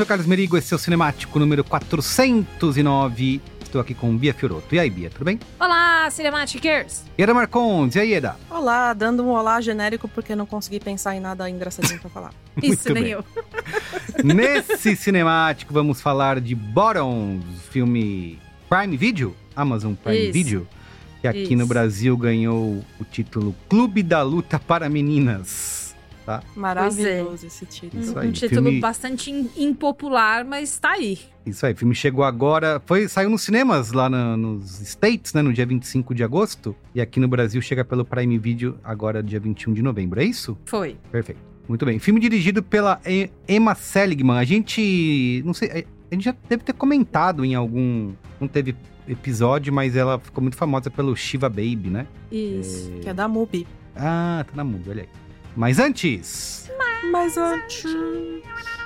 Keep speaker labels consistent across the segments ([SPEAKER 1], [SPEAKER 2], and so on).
[SPEAKER 1] sou Carlos Merigo, esse é o Cinemático número 409. Estou aqui com Bia Fioroto. E aí, Bia, tudo bem?
[SPEAKER 2] Olá, Cinematicers!
[SPEAKER 1] Eda Marcondes, e aí, Eda?
[SPEAKER 3] Olá, dando um olá genérico porque não consegui pensar em nada engraçadinho pra falar.
[SPEAKER 2] Isso, nem eu.
[SPEAKER 1] Nesse Cinemático vamos falar de Bottoms, filme Prime Video, Amazon Prime
[SPEAKER 2] Isso.
[SPEAKER 1] Video, que aqui
[SPEAKER 2] Isso.
[SPEAKER 1] no Brasil ganhou o título Clube da Luta para Meninas. Tá?
[SPEAKER 3] Maravilhoso esse título.
[SPEAKER 1] Isso
[SPEAKER 2] um
[SPEAKER 1] aí,
[SPEAKER 2] título
[SPEAKER 1] filme-
[SPEAKER 2] bastante im- impopular, mas tá aí.
[SPEAKER 1] Isso aí, o filme chegou agora, foi saiu nos cinemas lá na- nos States, né, no dia 25 de agosto, e aqui no Brasil chega pelo Prime Video agora dia 21 de novembro, é isso?
[SPEAKER 2] Foi.
[SPEAKER 1] Perfeito. Muito bem. Filme dirigido pela Emma Seligman. A gente. Não sei. A gente já deve ter comentado em algum. Não teve episódio, mas ela ficou muito famosa pelo Shiva Baby, né?
[SPEAKER 2] Isso.
[SPEAKER 3] Que é da MUBI.
[SPEAKER 1] Ah, tá na muda, olha aí. Mas antes,
[SPEAKER 3] Mas antes.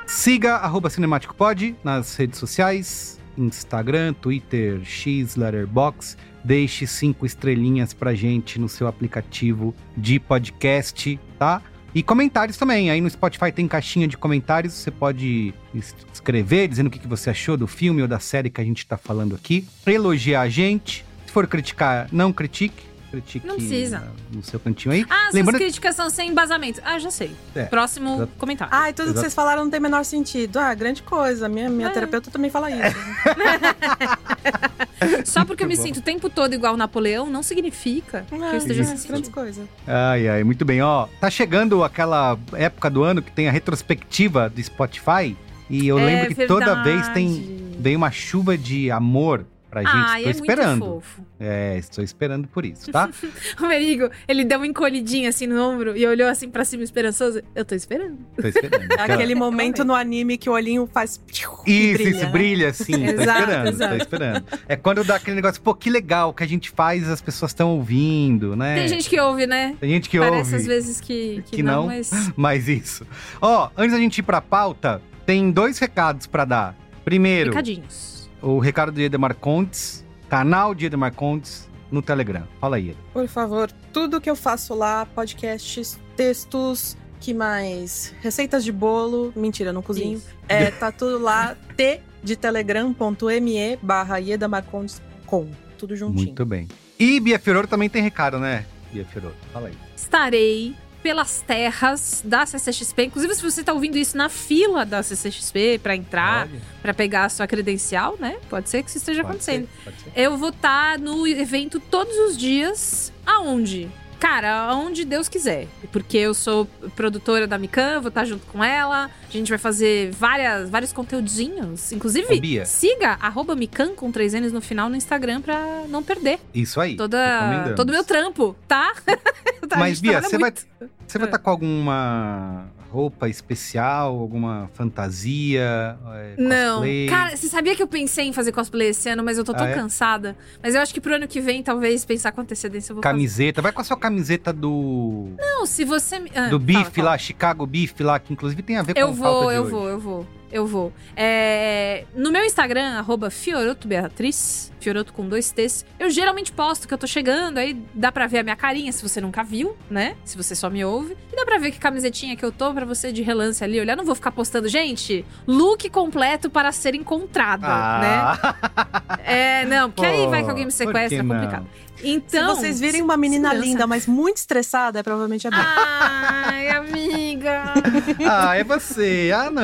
[SPEAKER 1] siga arroba Cinemático Pod nas redes sociais: Instagram, Twitter, X, Letterbox. Deixe cinco estrelinhas pra gente no seu aplicativo de podcast, tá? E comentários também. Aí no Spotify tem caixinha de comentários. Você pode es- escrever dizendo o que que você achou do filme ou da série que a gente tá falando aqui. Elogiar a gente. Se for criticar, não critique. Critique
[SPEAKER 2] Não precisa.
[SPEAKER 1] no seu cantinho aí.
[SPEAKER 2] Ah, essas
[SPEAKER 1] Lembrando-
[SPEAKER 2] críticas são sem embasamento. Ah, já sei.
[SPEAKER 1] É,
[SPEAKER 2] Próximo
[SPEAKER 1] exato.
[SPEAKER 2] comentário.
[SPEAKER 3] Ah, e tudo
[SPEAKER 1] Exato.
[SPEAKER 3] que vocês falaram não tem o menor sentido. Ah, grande coisa. Minha, minha
[SPEAKER 2] É.
[SPEAKER 3] terapeuta também fala isso.
[SPEAKER 2] Só porque eu me
[SPEAKER 1] muito bom.
[SPEAKER 2] sinto o tempo todo igual o Napoleão, não significa que eu esteja sentindo.
[SPEAKER 3] grande coisa.
[SPEAKER 1] Ai, ai, muito bem. Ó, tá chegando aquela época do ano que tem a retrospectiva do Spotify. E eu
[SPEAKER 2] É
[SPEAKER 1] lembro que toda
[SPEAKER 2] verdade.
[SPEAKER 1] vez tem vem uma chuva de amor pra gente.
[SPEAKER 2] Ai,
[SPEAKER 1] Estou
[SPEAKER 2] é
[SPEAKER 1] esperando.
[SPEAKER 2] muito fofo.
[SPEAKER 1] É, estou esperando por isso, tá?
[SPEAKER 2] O Merigo, ele deu uma encolhidinha assim no ombro e olhou assim pra cima esperançoso. Eu tô esperando.
[SPEAKER 1] Tô esperando.
[SPEAKER 3] É aquele momento no anime que o olhinho faz.
[SPEAKER 1] Isso,
[SPEAKER 3] brilha,
[SPEAKER 1] isso,
[SPEAKER 3] né?
[SPEAKER 1] brilha assim. tô esperando,
[SPEAKER 2] exato.
[SPEAKER 1] tô esperando. É quando dá aquele negócio, pô, que legal, que a gente faz, as pessoas estão ouvindo, né?
[SPEAKER 2] Tem gente que ouve, né?
[SPEAKER 1] Tem gente que
[SPEAKER 2] Parece
[SPEAKER 1] ouve.
[SPEAKER 2] às vezes que, que,
[SPEAKER 1] Que
[SPEAKER 2] não,
[SPEAKER 1] não.
[SPEAKER 2] mas.
[SPEAKER 1] Mas isso. Ó, antes da gente ir pra pauta, tem dois recados pra dar. Primeiro,
[SPEAKER 2] Recadinhos.
[SPEAKER 1] O recado do Edemar Contes, canal de Edemar Contes no Telegram. Fala aí.
[SPEAKER 3] Por favor, tudo que eu faço lá, podcasts, textos, que mais? Receitas de bolo. Mentira, não cozinho.
[SPEAKER 2] Isso.
[SPEAKER 3] É, tá tudo lá. T de telegram.me barra Ieda Marcondes com. Tudo juntinho.
[SPEAKER 1] Muito bem. E Bia Fiororo também tem recado, né? Bia Fiororo, fala aí.
[SPEAKER 2] Estarei pelas terras da CCXP. Inclusive, se você tá ouvindo isso na fila da CCXP pra entrar, pra pegar a sua credencial, né? Pode ser que isso esteja
[SPEAKER 1] pode
[SPEAKER 2] acontecendo.
[SPEAKER 1] ser, ser.
[SPEAKER 2] Eu vou estar no evento todos os dias. Aonde? Cara, aonde Deus quiser. Porque eu sou produtora da Mikan, vou estar junto com ela. A gente vai fazer várias, vários conteúdinhos. Inclusive, siga arroba Mikan com três N's no final no Instagram pra não perder
[SPEAKER 1] Isso aí.
[SPEAKER 2] toda, todo o meu trampo, tá? A
[SPEAKER 1] Mas, Bia, você vai,
[SPEAKER 2] muito.
[SPEAKER 1] você vai
[SPEAKER 2] É.
[SPEAKER 1] estar com alguma roupa especial, alguma fantasia? é,
[SPEAKER 2] Não.
[SPEAKER 1] cosplay?
[SPEAKER 2] Cara, você sabia que eu pensei em fazer cosplay esse ano, mas eu tô tão
[SPEAKER 1] Ah, é?
[SPEAKER 2] cansada. Mas eu acho que pro ano que vem, talvez, pensar com antecedência, eu vou fazer.
[SPEAKER 1] Camiseta. Vai com a sua camiseta do.
[SPEAKER 2] Não, se você... Ah,
[SPEAKER 1] do bife lá, Chicago Beef lá, que inclusive tem a ver com
[SPEAKER 2] Eu
[SPEAKER 1] a
[SPEAKER 2] vou,
[SPEAKER 1] pauta de
[SPEAKER 2] eu vou, eu vou. Eu vou. É, no meu Instagram, arroba Fioroto Beatriz, Fioroto com dois T's, eu geralmente posto que eu tô chegando, aí dá pra ver a minha carinha se você nunca viu, né? Se você só me ouve. E dá pra ver que camisetinha que eu tô pra você de relance ali olhar. Não vou ficar postando, gente, look completo para ser encontrada,
[SPEAKER 1] Ah,
[SPEAKER 2] né? É, não, porque aí vai que alguém me sequestra,
[SPEAKER 1] que
[SPEAKER 2] é
[SPEAKER 1] não?
[SPEAKER 2] Complicado.
[SPEAKER 3] Se
[SPEAKER 2] Então.
[SPEAKER 3] vocês virem uma menina
[SPEAKER 2] segurança.
[SPEAKER 3] linda, mas muito estressada, é provavelmente a Bia.
[SPEAKER 2] Ai, amiga.
[SPEAKER 1] ah, é você. Ah, não.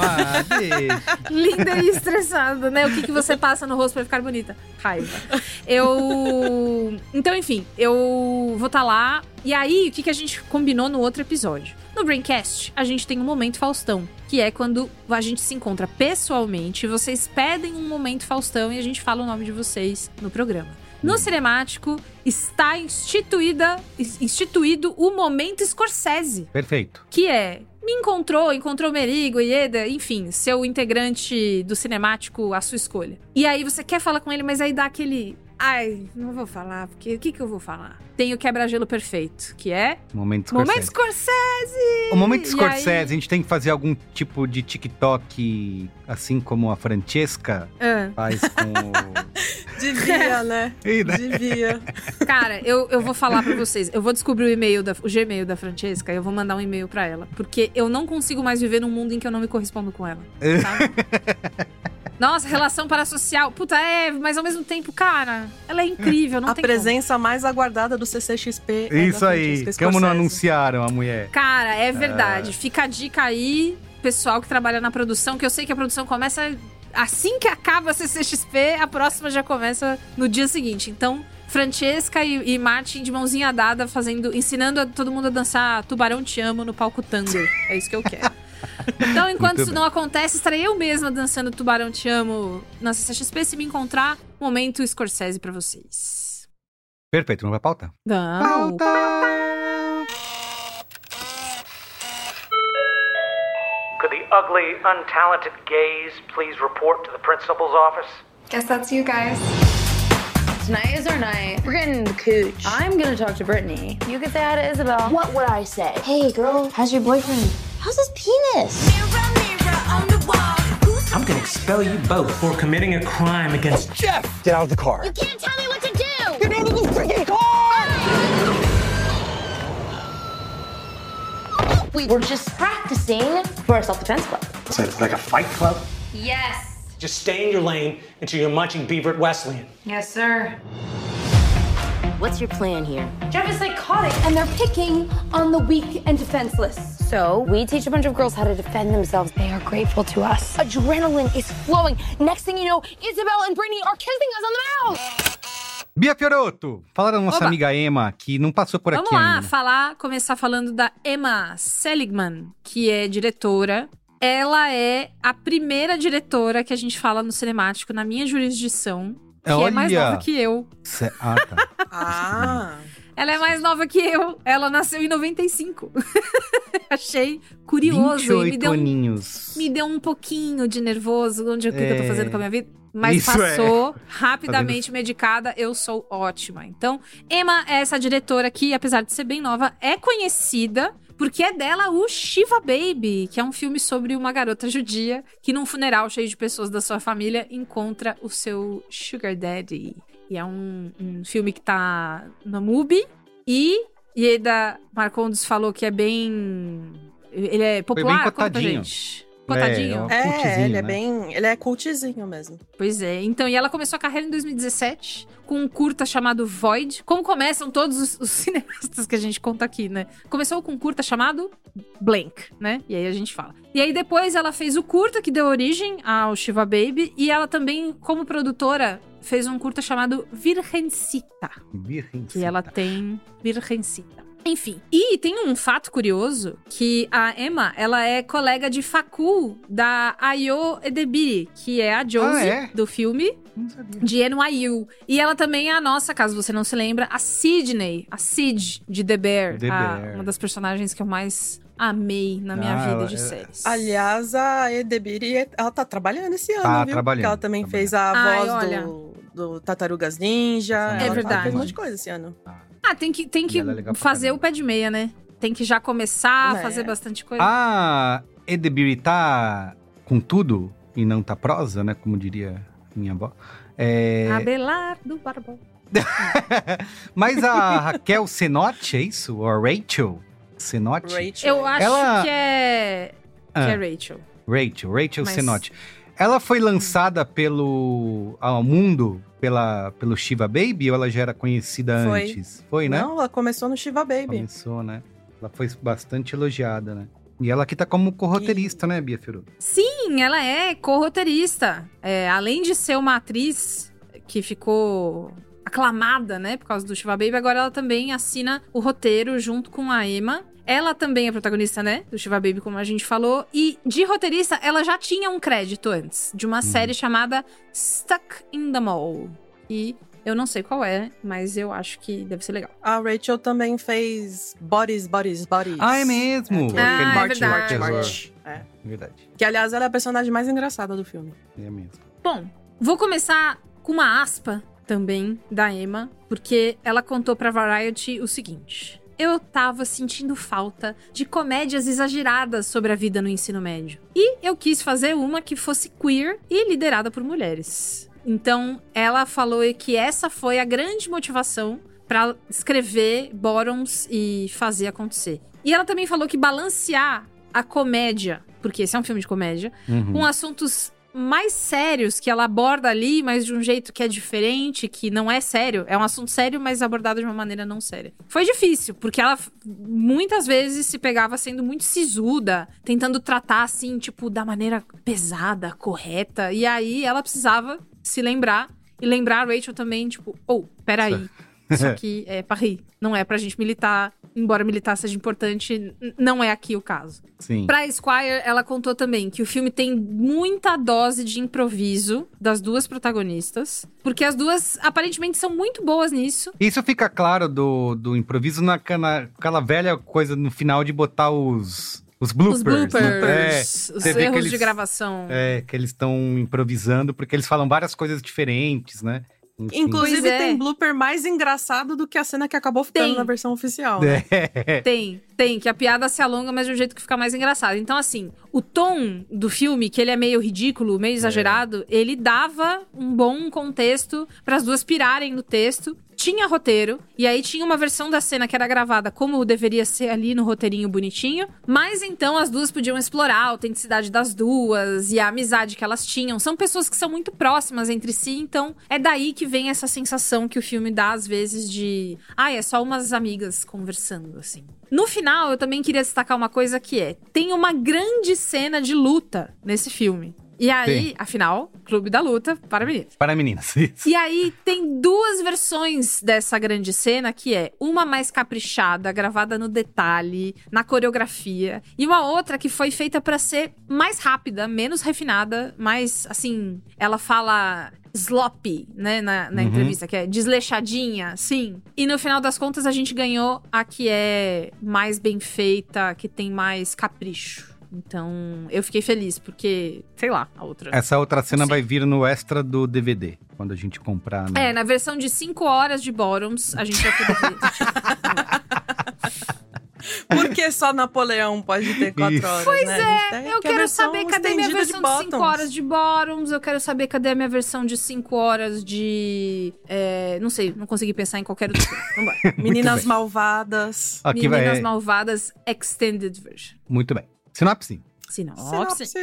[SPEAKER 1] Ah, deixa.
[SPEAKER 2] Linda e estressada, né? O que, que você passa no rosto pra ficar bonita? Raiva. Eu. Então, enfim, eu vou estar tá lá. E aí, o que, que a gente combinou no outro episódio? No Braincast, a gente tem um momento Faustão, que é quando a gente se encontra pessoalmente, vocês pedem um momento Faustão e a gente fala o nome de vocês no programa. No cinemático está instituída, instituído o momento Scorsese.
[SPEAKER 1] Perfeito.
[SPEAKER 2] Que é me encontrou, encontrou Merigo, Ieda, enfim, seu integrante do cinemático à sua escolha. E aí você quer falar com ele, mas aí dá aquele. Ai, não vou falar, porque o que, que eu vou falar? Tem o quebra-gelo perfeito, que é.
[SPEAKER 1] Momento Scorsese.
[SPEAKER 2] Momento Scorsese!
[SPEAKER 1] O momento Scorsese, aí... a gente tem que fazer algum tipo de TikTok, assim como a Francesca faz com.
[SPEAKER 3] Devia, né? né? Devia.
[SPEAKER 2] Cara, eu, eu vou falar pra vocês. Eu vou descobrir o e-mail, da, o Gmail da Francesca e eu vou mandar um e-mail pra ela. Porque eu não consigo mais viver num mundo em que eu não me correspondo com ela. Sabe? Nossa, relação parasocial. Puta, é, mas ao mesmo tempo, cara, ela é incrível, não
[SPEAKER 3] a
[SPEAKER 2] tem
[SPEAKER 3] presença como. mais aguardada do CCXP.
[SPEAKER 1] É Isso aí. Como não anunciaram a mulher?
[SPEAKER 2] Cara, é verdade. É. Fica a dica aí, pessoal que trabalha na produção, que eu sei que a produção começa assim que acaba a CCXP, a próxima já começa no dia seguinte. Então, Francesca e, e Martin de mãozinha dada, fazendo, ensinando a todo mundo a dançar Tubarão Te Amo no palco Thunder. É isso que eu quero. Então, enquanto Muito isso bem. não acontece, estarei eu mesma dançando Tubarão Te Amo na CCXP. Se me encontrar, momento Scorsese pra vocês.
[SPEAKER 1] Perfeito, não vai pauta?
[SPEAKER 2] Não. Pauta!
[SPEAKER 4] Could ugly, untalented gays please report to the principal's office?
[SPEAKER 5] Guess that's you guys. Tonight is our night. We're getting the cooch. I'm gonna talk to Brittany. You can say hi to Isabel.
[SPEAKER 6] What would I say? Hey, girl, how's your boyfriend? How's his penis? Mirror, mirror
[SPEAKER 4] I'm gonna expel you both for committing a crime against Jeff.
[SPEAKER 7] Get out of the car.
[SPEAKER 6] You can't tell me what to do.
[SPEAKER 7] Get out of the freaking car!
[SPEAKER 6] We were just practicing for a self-defense club.
[SPEAKER 7] So it's like a fight club?
[SPEAKER 5] Yes.
[SPEAKER 4] Just stay in your lane until you're munching Beaver at Wesleyan.
[SPEAKER 5] Yes, sir.
[SPEAKER 6] What's your plan here?
[SPEAKER 5] Jeff is psychotic, and they're picking on the weak and defenseless.
[SPEAKER 6] So, we teach a bunch of girls how to defend themselves.
[SPEAKER 5] They are grateful to us.
[SPEAKER 6] Adrenaline is flowing. Next thing you know, Isabel and Brittany are kissing us on the mouth.
[SPEAKER 1] Bia Fioroto, fala da nossa Oba. amiga Emma, que não passou por
[SPEAKER 2] Vamos
[SPEAKER 1] aqui
[SPEAKER 2] lá,
[SPEAKER 1] ainda.
[SPEAKER 2] falar, começar falando da Emma Seligman, que é diretora. Ela é a primeira diretora que a gente fala no cinemático na minha jurisdição que Olha. é mais nova que eu.
[SPEAKER 1] Cê... Ah, tá.
[SPEAKER 3] ah.
[SPEAKER 2] Ela é mais nova que eu. Ela nasceu em 95. Achei curioso.
[SPEAKER 1] 28
[SPEAKER 2] e me deu
[SPEAKER 1] aninhos.
[SPEAKER 2] Um, me deu um pouquinho de nervoso. Onde, o que, é... que eu tô fazendo com a minha vida? Mas Isso passou é. rapidamente Fazendo... medicada. Eu sou ótima. Então, Emma é essa diretora que, apesar de ser bem nova, é conhecida porque é dela o Shiva Baby, que é um filme sobre uma garota judia que, num funeral cheio de pessoas da sua família, encontra o seu Sugar Daddy. E é um, um filme que tá na MUBI. E Ieda Marcondes falou que é bem. Ele é popular? Foi
[SPEAKER 1] bem cotadinho.
[SPEAKER 2] Cotadinho?
[SPEAKER 3] É, é ele é né? bem. Ele é cultzinho mesmo.
[SPEAKER 2] Pois é. Então, e ela começou a carreira em 2017 com um curta chamado Void. Como começam todos os, os cineastas que a gente conta aqui, né? Começou com um curta chamado Blank, né? E aí a gente fala. E aí depois ela fez o curta que deu origem ao Shiva Baby. E ela também, como produtora, fez um curta chamado Virgencita.
[SPEAKER 1] Virgencita.
[SPEAKER 2] Que ela tem Virgencita. Enfim. E tem um fato curioso que a Emma, ela é colega de facul da Ayo Edebiri, que é a Josie ah, é? do filme de NYU. E ela também é a nossa, caso você não se lembra, a Sidney, a Sid de The Bear,
[SPEAKER 1] The
[SPEAKER 2] a,
[SPEAKER 1] Bear.
[SPEAKER 2] uma das personagens que eu mais amei na minha ah, vida de é... séries.
[SPEAKER 3] Aliás, a Edebiri, ela tá trabalhando esse ano,
[SPEAKER 1] tá
[SPEAKER 3] viu?
[SPEAKER 1] trabalhando.
[SPEAKER 3] Porque ela também
[SPEAKER 1] trabalhando.
[SPEAKER 3] fez a Ai, voz olha... do, do Tartarugas Ninja.
[SPEAKER 2] É
[SPEAKER 3] ela
[SPEAKER 2] verdade.
[SPEAKER 3] fez um monte de coisa esse ano.
[SPEAKER 1] Ah.
[SPEAKER 2] Ah, tem que, tem que é fazer o pé de meia, né? Tem que já começar a é. fazer bastante coisa.
[SPEAKER 1] Ah, Edebiri tá com tudo e não tá prosa, né? Como diria minha avó. É...
[SPEAKER 2] Abelardo Barbão.
[SPEAKER 1] Mas a Raquel Senotti, é isso? Ou a Rachel Senotti?
[SPEAKER 3] Rachel.
[SPEAKER 2] Eu acho Ela... que é... Que ah. é Rachel.
[SPEAKER 1] Rachel, Rachel Mas... Senotti. Ela foi lançada pelo ao mundo pela, pelo Shiva Baby ou ela já era conhecida
[SPEAKER 3] foi.
[SPEAKER 1] antes? Foi, né?
[SPEAKER 3] Não, ela começou no Shiva Baby.
[SPEAKER 1] Começou, né? Ela foi bastante elogiada, né? E ela aqui tá como corroteirista, né, Bia Firu?
[SPEAKER 2] Sim, ela é co-roteirista. É, além de ser uma atriz que ficou aclamada, né, por causa do Shiva Baby, agora ela também assina o roteiro junto com a Emma. Ela também é protagonista, né, do Shiva Baby, como a gente falou. E de roteirista, ela já tinha um crédito antes, de uma série chamada Stuck in the Mall. E eu não sei qual é, mas eu acho que deve ser legal.
[SPEAKER 3] A Rachel também fez Bodies, Bodies, Bodies.
[SPEAKER 1] Ah, é mesmo?
[SPEAKER 3] aquele
[SPEAKER 2] Ah, é
[SPEAKER 3] March,
[SPEAKER 2] verdade.
[SPEAKER 3] March, March. É.
[SPEAKER 1] Verdade.
[SPEAKER 3] Que, aliás, ela é a personagem mais engraçada do filme.
[SPEAKER 1] É mesmo.
[SPEAKER 2] Bom, vou começar com uma aspa também da Emma, porque ela contou pra Variety o seguinte. Eu tava sentindo falta de comédias exageradas sobre a vida no ensino médio. E eu quis fazer uma que fosse queer e liderada por mulheres. Então, ela falou que essa foi a grande motivação pra escrever Bottoms e fazer acontecer. E ela também falou que balancear a comédia, porque esse é um filme de comédia,
[SPEAKER 1] Uhum.
[SPEAKER 2] com assuntos mais sérios que ela aborda ali, mas de um jeito que é diferente, que não é sério. É um assunto sério, mas abordado de uma maneira não séria. Foi difícil, porque ela muitas vezes se pegava sendo muito sisuda, tentando tratar assim, tipo, da maneira pesada, correta. E aí ela precisava se lembrar e lembrar a Rachel também, tipo, oh, peraí. Isso aqui é pra rir. Não é pra gente militar. Embora militar seja importante, não é aqui o caso.
[SPEAKER 1] Sim.
[SPEAKER 2] Pra Esquire, ela contou também que o filme tem muita dose de improviso das duas protagonistas. Porque as duas, aparentemente, são muito boas nisso.
[SPEAKER 1] Isso fica claro do, do improviso naquela aquela velha coisa no final de botar os, os bloopers.
[SPEAKER 2] Os
[SPEAKER 1] né?
[SPEAKER 2] bloopers,
[SPEAKER 1] É,
[SPEAKER 2] os erros
[SPEAKER 1] eles-
[SPEAKER 2] de gravação.
[SPEAKER 1] É, que eles estão improvisando, porque eles falam várias coisas diferentes, né? Enfim.
[SPEAKER 3] Inclusive,
[SPEAKER 2] é.
[SPEAKER 3] tem blooper mais engraçado do que a cena que acabou ficando
[SPEAKER 2] Tem.
[SPEAKER 3] na versão oficial. né?
[SPEAKER 1] É.
[SPEAKER 2] Tem, tem, que a piada se alonga, mas de um jeito que fica mais engraçado. Então, assim, o tom do filme, que ele é meio ridículo, meio exagerado, ele dava um bom contexto para as duas pirarem no texto. Tinha roteiro, e aí tinha uma versão da cena que era gravada como deveria ser ali no roteirinho bonitinho. Mas então as duas podiam explorar a autenticidade das duas e a amizade que elas tinham. São pessoas que são muito próximas entre si, então é daí que vem essa sensação que o filme dá às vezes de. Ah, é só umas amigas conversando, assim. No final, eu também queria destacar uma coisa que é: tem uma grande cena de luta nesse filme. E aí,
[SPEAKER 1] Tem.
[SPEAKER 2] afinal, Clube da Luta para meninas.
[SPEAKER 1] Para meninas, isso.
[SPEAKER 2] E aí tem duas versões dessa grande cena, que é uma mais caprichada, gravada no detalhe, na coreografia, e uma outra que foi feita pra ser mais rápida, menos refinada, mais assim, ela fala sloppy, né, na, na
[SPEAKER 1] Uhum.
[SPEAKER 2] entrevista, que é desleixadinha, sim. E no final das contas a gente ganhou a que é mais bem feita, que tem mais capricho. Então, eu fiquei feliz, porque, sei lá, a outra.
[SPEAKER 1] Essa outra cena vai vir no extra do DVD, quando a gente comprar. né?
[SPEAKER 2] É, na versão de 5 horas de Bottoms, a gente vai poder ver.
[SPEAKER 3] Por que só Napoleão pode ter quatro
[SPEAKER 1] Isso.
[SPEAKER 3] horas?
[SPEAKER 2] Pois
[SPEAKER 3] né?
[SPEAKER 2] é,
[SPEAKER 3] A
[SPEAKER 2] eu
[SPEAKER 3] que a
[SPEAKER 2] quero saber cadê minha
[SPEAKER 3] estendida
[SPEAKER 2] versão de 5
[SPEAKER 3] Bottoms.
[SPEAKER 2] horas de Bottoms, eu quero saber cadê a minha versão de 5 horas de. é, não sei, não consegui pensar em qualquer outro. Vambora.
[SPEAKER 3] Meninas
[SPEAKER 1] bem.
[SPEAKER 3] Malvadas.
[SPEAKER 1] Aqui
[SPEAKER 2] Meninas
[SPEAKER 1] vai.
[SPEAKER 2] Malvadas Extended Version.
[SPEAKER 1] Muito bem. Sinopse.
[SPEAKER 2] Sinopse.
[SPEAKER 3] Sinopse.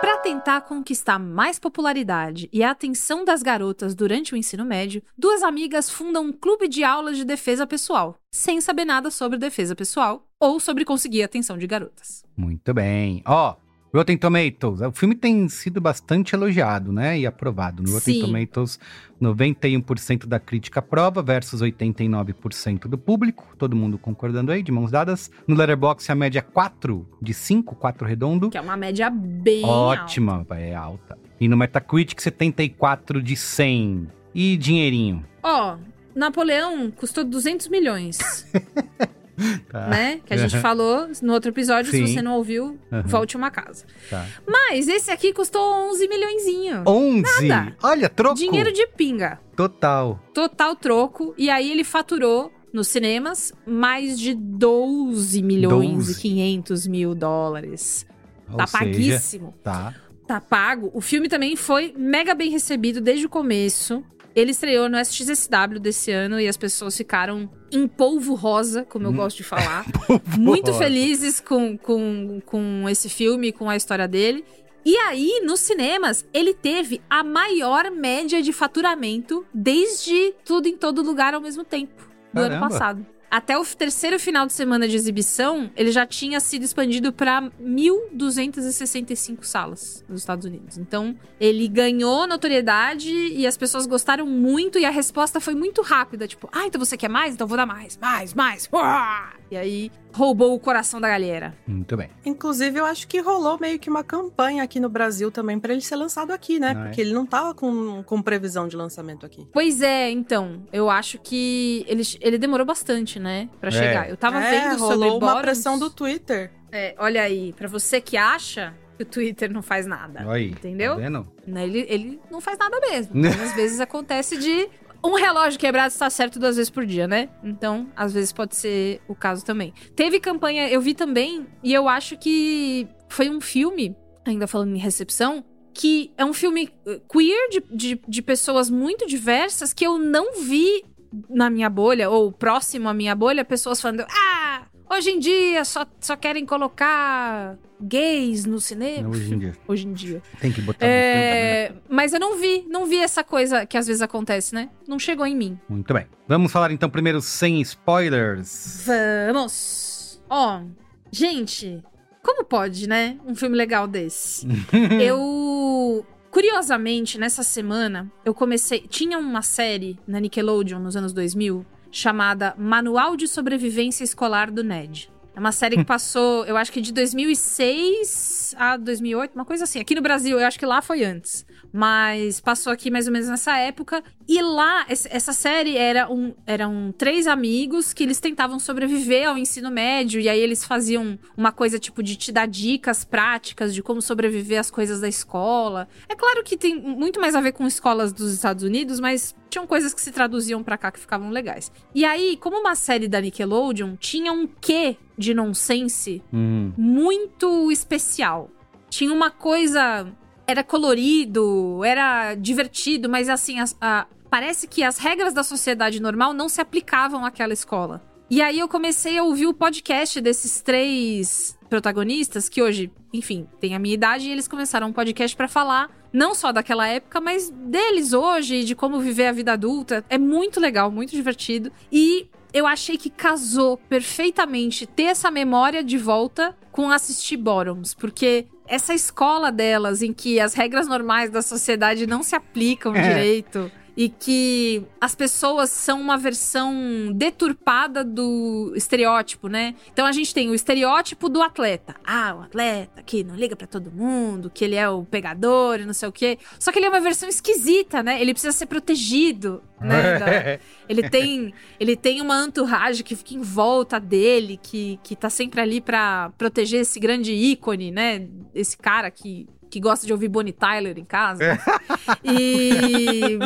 [SPEAKER 2] Para tentar conquistar mais popularidade e a atenção das garotas durante o ensino médio, duas amigas fundam um clube de aulas de defesa pessoal, sem saber nada sobre defesa pessoal ou sobre conseguir a atenção de garotas.
[SPEAKER 1] Muito bem. Ó, Rotten Tomatoes. O filme tem sido bastante elogiado, né? E aprovado. No Rotten
[SPEAKER 2] Sim.
[SPEAKER 1] Tomatoes, 91% da crítica aprova versus 89% do público. Todo mundo concordando aí, de mãos dadas. No Letterboxd, a média é 4 de 5, 4 redondo.
[SPEAKER 2] Que é uma média bem alta.
[SPEAKER 1] Ótima, é alta. E no Metacritic, 74 de 100. E dinheirinho?
[SPEAKER 2] Ó, Napoleão custou 200 milhões,
[SPEAKER 1] Tá.
[SPEAKER 2] né? Que a gente falou no outro episódio.
[SPEAKER 1] Sim.
[SPEAKER 2] Se você não ouviu,
[SPEAKER 1] Aham.
[SPEAKER 2] volte uma casa.
[SPEAKER 1] Tá.
[SPEAKER 2] Mas esse aqui custou 11 milhõeszinho.
[SPEAKER 1] 11!
[SPEAKER 2] Nada.
[SPEAKER 1] Olha, troco!
[SPEAKER 2] Dinheiro de pinga.
[SPEAKER 1] Total.
[SPEAKER 2] Total troco. E aí ele faturou nos cinemas mais de 12 milhões
[SPEAKER 1] 12.
[SPEAKER 2] e 500 mil dólares.
[SPEAKER 1] Ou
[SPEAKER 2] tá
[SPEAKER 1] seja,
[SPEAKER 2] paguíssimo.
[SPEAKER 1] Tá.
[SPEAKER 2] Tá pago. O filme também foi mega bem recebido desde o começo. Ele estreou no SXSW desse ano e as pessoas ficaram em polvo rosa, como eu gosto de falar. Muito felizes com, com, com esse filme, com a história dele. E aí, nos cinemas, ele teve a maior média de faturamento desde tudo em todo lugar ao mesmo tempo do ano
[SPEAKER 1] Caramba.
[SPEAKER 2] passado. Até o terceiro final de semana de exibição, ele já tinha sido expandido para 1.265 salas nos Estados Unidos. Então, ele ganhou notoriedade e as pessoas gostaram muito e a resposta foi muito rápida, tipo, ah, então você quer mais? Então vou dar mais, mais, mais. E aí roubou o coração da galera.
[SPEAKER 1] Muito bem.
[SPEAKER 3] Inclusive, eu acho que rolou meio que uma campanha aqui no Brasil também pra ele ser lançado aqui, né?
[SPEAKER 1] Ah, é?
[SPEAKER 3] Porque ele não tava com, com previsão de lançamento aqui.
[SPEAKER 2] Pois é, então, eu acho que ele, ele demorou bastante, né, Pra
[SPEAKER 1] É.
[SPEAKER 2] chegar. Eu tava
[SPEAKER 3] é,
[SPEAKER 2] vendo sobre
[SPEAKER 3] rolou uma
[SPEAKER 2] Bottoms.
[SPEAKER 3] pressão do Twitter.
[SPEAKER 2] É, olha aí, pra você que acha que o Twitter não faz nada.
[SPEAKER 1] Olha aí.
[SPEAKER 2] Entendeu?
[SPEAKER 1] Tá vendo?
[SPEAKER 2] Ele, ele não faz nada mesmo. Então, às vezes acontece de um relógio quebrado está certo duas vezes por dia, né? Então, às vezes pode ser o caso também. Teve campanha, eu vi também, e eu acho que foi um filme, ainda falando em recepção, que é um filme eh, queer de, de, de pessoas muito diversas que eu não vi na minha bolha, ou próximo à minha bolha, pessoas falando: Ah, hoje em dia só, só querem colocar gays no cinema.
[SPEAKER 1] Hoje em dia.
[SPEAKER 2] Hoje em dia.
[SPEAKER 1] Tem que botar também, né?
[SPEAKER 2] É, mas eu não vi, não vi essa coisa que às vezes acontece, né? Não chegou em mim.
[SPEAKER 1] Muito bem. Vamos falar então primeiro sem spoilers.
[SPEAKER 2] Vamos! Ó, gente, como pode, né? Um filme legal desse. eu. Curiosamente, nessa semana, eu comecei. Tinha uma série na Nickelodeon nos anos 2000 chamada Manual de Sobrevivência Escolar do Ned. É uma série que passou, eu acho que de 2006 a 2008, uma coisa assim. Aqui no Brasil, eu acho que lá foi antes. Mas passou aqui mais ou menos nessa época. E lá, essa série era um, eram três amigos que eles tentavam sobreviver ao ensino médio. E aí eles faziam uma coisa tipo de te dar dicas práticas de como sobreviver às coisas da escola. É claro que tem muito mais a ver com escolas dos Estados Unidos, mas tinham coisas que se traduziam pra cá que ficavam legais. E aí, como uma série da Nickelodeon, tinha um quê de nonsense
[SPEAKER 1] Hum,
[SPEAKER 2] muito especial. Tinha uma coisa. Era colorido, era divertido, mas assim, as- a- parece que as regras da sociedade normal não se aplicavam àquela escola. E aí eu comecei a ouvir o podcast desses três protagonistas, que hoje, enfim, têm a minha idade, e eles começaram um podcast pra falar não só daquela época, mas deles hoje, de como viver a vida adulta. É muito legal, muito divertido. E eu achei que casou perfeitamente ter essa memória de volta com assistir Bottoms, porque essa escola delas em que as regras normais da sociedade não se aplicam
[SPEAKER 1] É.
[SPEAKER 2] direito e que as pessoas são uma versão deturpada do estereótipo, né? Então a gente tem o estereótipo do atleta. Ah, o atleta que não liga pra todo mundo, que ele é o pegador e não sei o quê. Só que ele é uma versão esquisita, né? Ele precisa ser protegido, né? da- ele tem, ele tem uma entourage que fica em volta dele, que, que tá sempre ali pra proteger esse grande ícone, né? Esse cara que, que gosta de ouvir Bonnie Tyler em casa. E.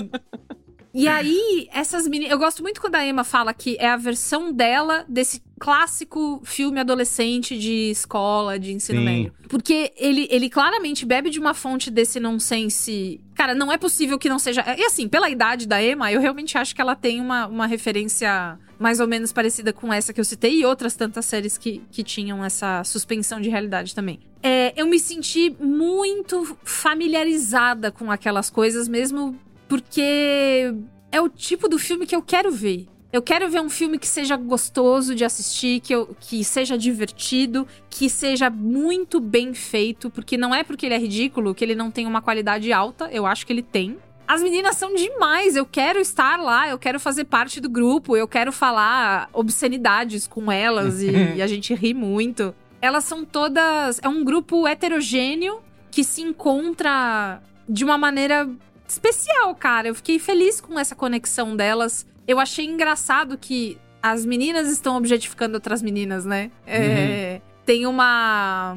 [SPEAKER 2] E aí, essas meninas. Eu gosto muito quando a Emma fala que é a versão dela desse clássico filme adolescente de escola, de ensino
[SPEAKER 1] Sim.
[SPEAKER 2] médio. Porque ele, ele claramente bebe de uma fonte desse nonsense. Cara, não é possível que não seja. E assim, pela idade da Emma, eu realmente acho que ela tem uma, uma referência mais ou menos parecida com essa que eu citei e outras tantas séries que, que tinham essa suspensão de realidade também. É, eu me senti muito familiarizada com aquelas coisas, mesmo porque é o tipo do filme que eu quero ver. Eu quero ver um filme que seja gostoso de assistir, que, eu, que seja divertido, que seja muito bem feito, porque não é porque ele é ridículo que ele não tem uma qualidade alta, eu acho que ele tem. As meninas são demais, eu quero estar lá, eu quero fazer parte do grupo, eu quero falar obscenidades com elas e, e a gente ri muito. Elas são todas. É um grupo heterogêneo que se encontra de uma maneira especial, cara. Eu fiquei feliz com essa conexão delas. Eu achei engraçado que as meninas estão objetificando outras meninas, né? É, Tem uma.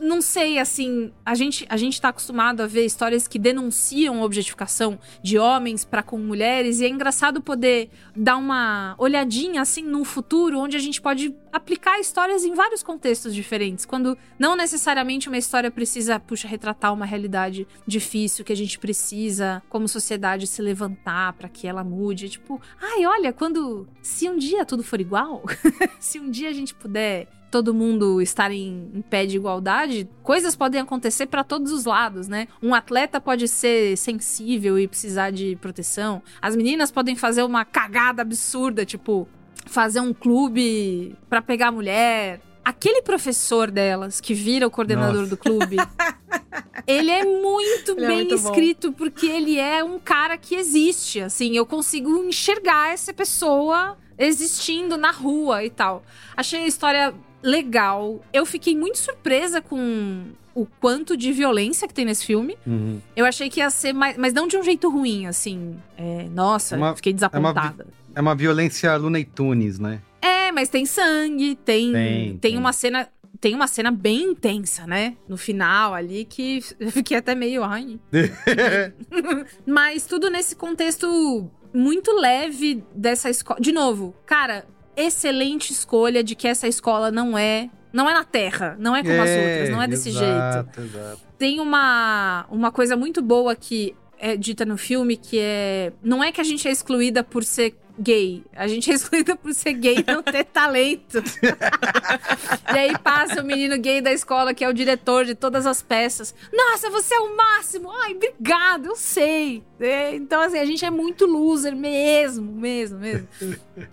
[SPEAKER 2] Não sei, assim, a gente, a gente tá acostumado a ver histórias que denunciam a objetificação de homens para com mulheres, e é engraçado poder dar uma olhadinha, assim, num futuro onde a gente pode aplicar histórias em vários contextos diferentes, quando não necessariamente uma história precisa, puxa, retratar uma realidade difícil que a gente precisa, como sociedade, se levantar para que ela mude. Tipo, ai, olha, quando. Se um dia tudo for igual, se um dia a gente puder todo mundo estar em, em pé de igualdade, coisas podem acontecer para todos os lados, né? Um atleta pode ser sensível e precisar de proteção. As meninas podem fazer uma cagada absurda, tipo, fazer um clube pra pegar mulher. Aquele professor delas, que vira o coordenador
[SPEAKER 1] Nossa.
[SPEAKER 2] do clube, ele é muito
[SPEAKER 3] Ele é
[SPEAKER 2] bem
[SPEAKER 3] muito bom.
[SPEAKER 2] escrito, porque ele é um cara que existe. Assim, eu consigo enxergar essa pessoa existindo na rua e tal. Achei a história legal. Eu fiquei muito surpresa com o quanto de violência que tem nesse filme.
[SPEAKER 1] Uhum.
[SPEAKER 2] Eu achei que ia ser mais. Mas não de um jeito ruim, assim. É, nossa,
[SPEAKER 1] É uma-
[SPEAKER 2] fiquei desapontada.
[SPEAKER 1] É uma violência Looney Tunes, né?
[SPEAKER 2] É, mas tem sangue, tem.
[SPEAKER 1] Tem,
[SPEAKER 2] Tem,
[SPEAKER 1] tem.
[SPEAKER 2] uma cena. Tem uma cena bem intensa, né? No final ali, que eu fiquei até meio. Ai. mas tudo nesse contexto muito leve dessa escola. De novo, cara, excelente escolha de que essa escola não é. Não é na Terra, não é como as outras, não é desse jeito.
[SPEAKER 1] exato, Exato.
[SPEAKER 2] Tem uma, uma coisa muito boa que é dita no filme, que é... Não é que a gente é excluída por ser gay. A gente é excluída por ser gay e não ter talento. e aí passa o menino gay da escola, que é o diretor de todas as peças. Nossa, você é o máximo! Ai, obrigado, eu sei. É, então, assim, a gente é muito loser mesmo, mesmo, mesmo.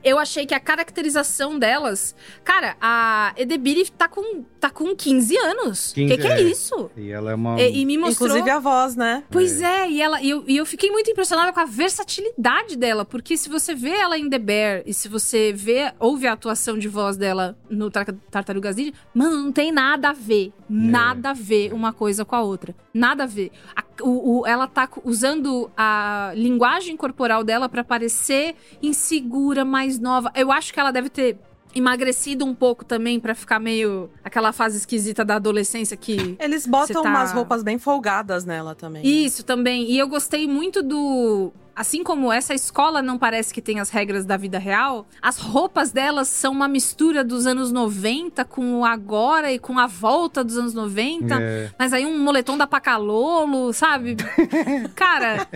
[SPEAKER 2] Eu achei que a caracterização delas... Cara, a Edebiri tá com, tá com 15 anos. O
[SPEAKER 1] 15,
[SPEAKER 2] que, que é
[SPEAKER 1] é.
[SPEAKER 2] isso?
[SPEAKER 1] E ela é uma.
[SPEAKER 2] E, e me mostrou.
[SPEAKER 3] Inclusive a voz, né?
[SPEAKER 2] Pois é, e, ela, e, eu, e eu fiquei muito impressionada com a versatilidade dela, porque se você vê ela em The Bear e se você vê, ouve a atuação de voz dela no Tar- Tartarugas Ninja, mano, não tem nada a ver. Nada a ver uma coisa com a outra. Nada a ver. A- o- o- ela tá usando a linguagem corporal dela pra parecer insegura, mais nova. Eu acho que ela deve ter emagrecido um pouco também pra ficar meio aquela fase esquisita da adolescência que
[SPEAKER 3] Eles botam
[SPEAKER 2] tá-
[SPEAKER 3] umas roupas bem folgadas nela também. né?
[SPEAKER 2] isso também. E eu gostei muito do. Assim como essa escola não parece que tem as regras da vida real, as roupas delas são uma mistura dos anos 90 com o agora e com a volta dos anos 90.
[SPEAKER 1] É.
[SPEAKER 2] Mas aí um moletom da Pacalolo, sabe? Cara,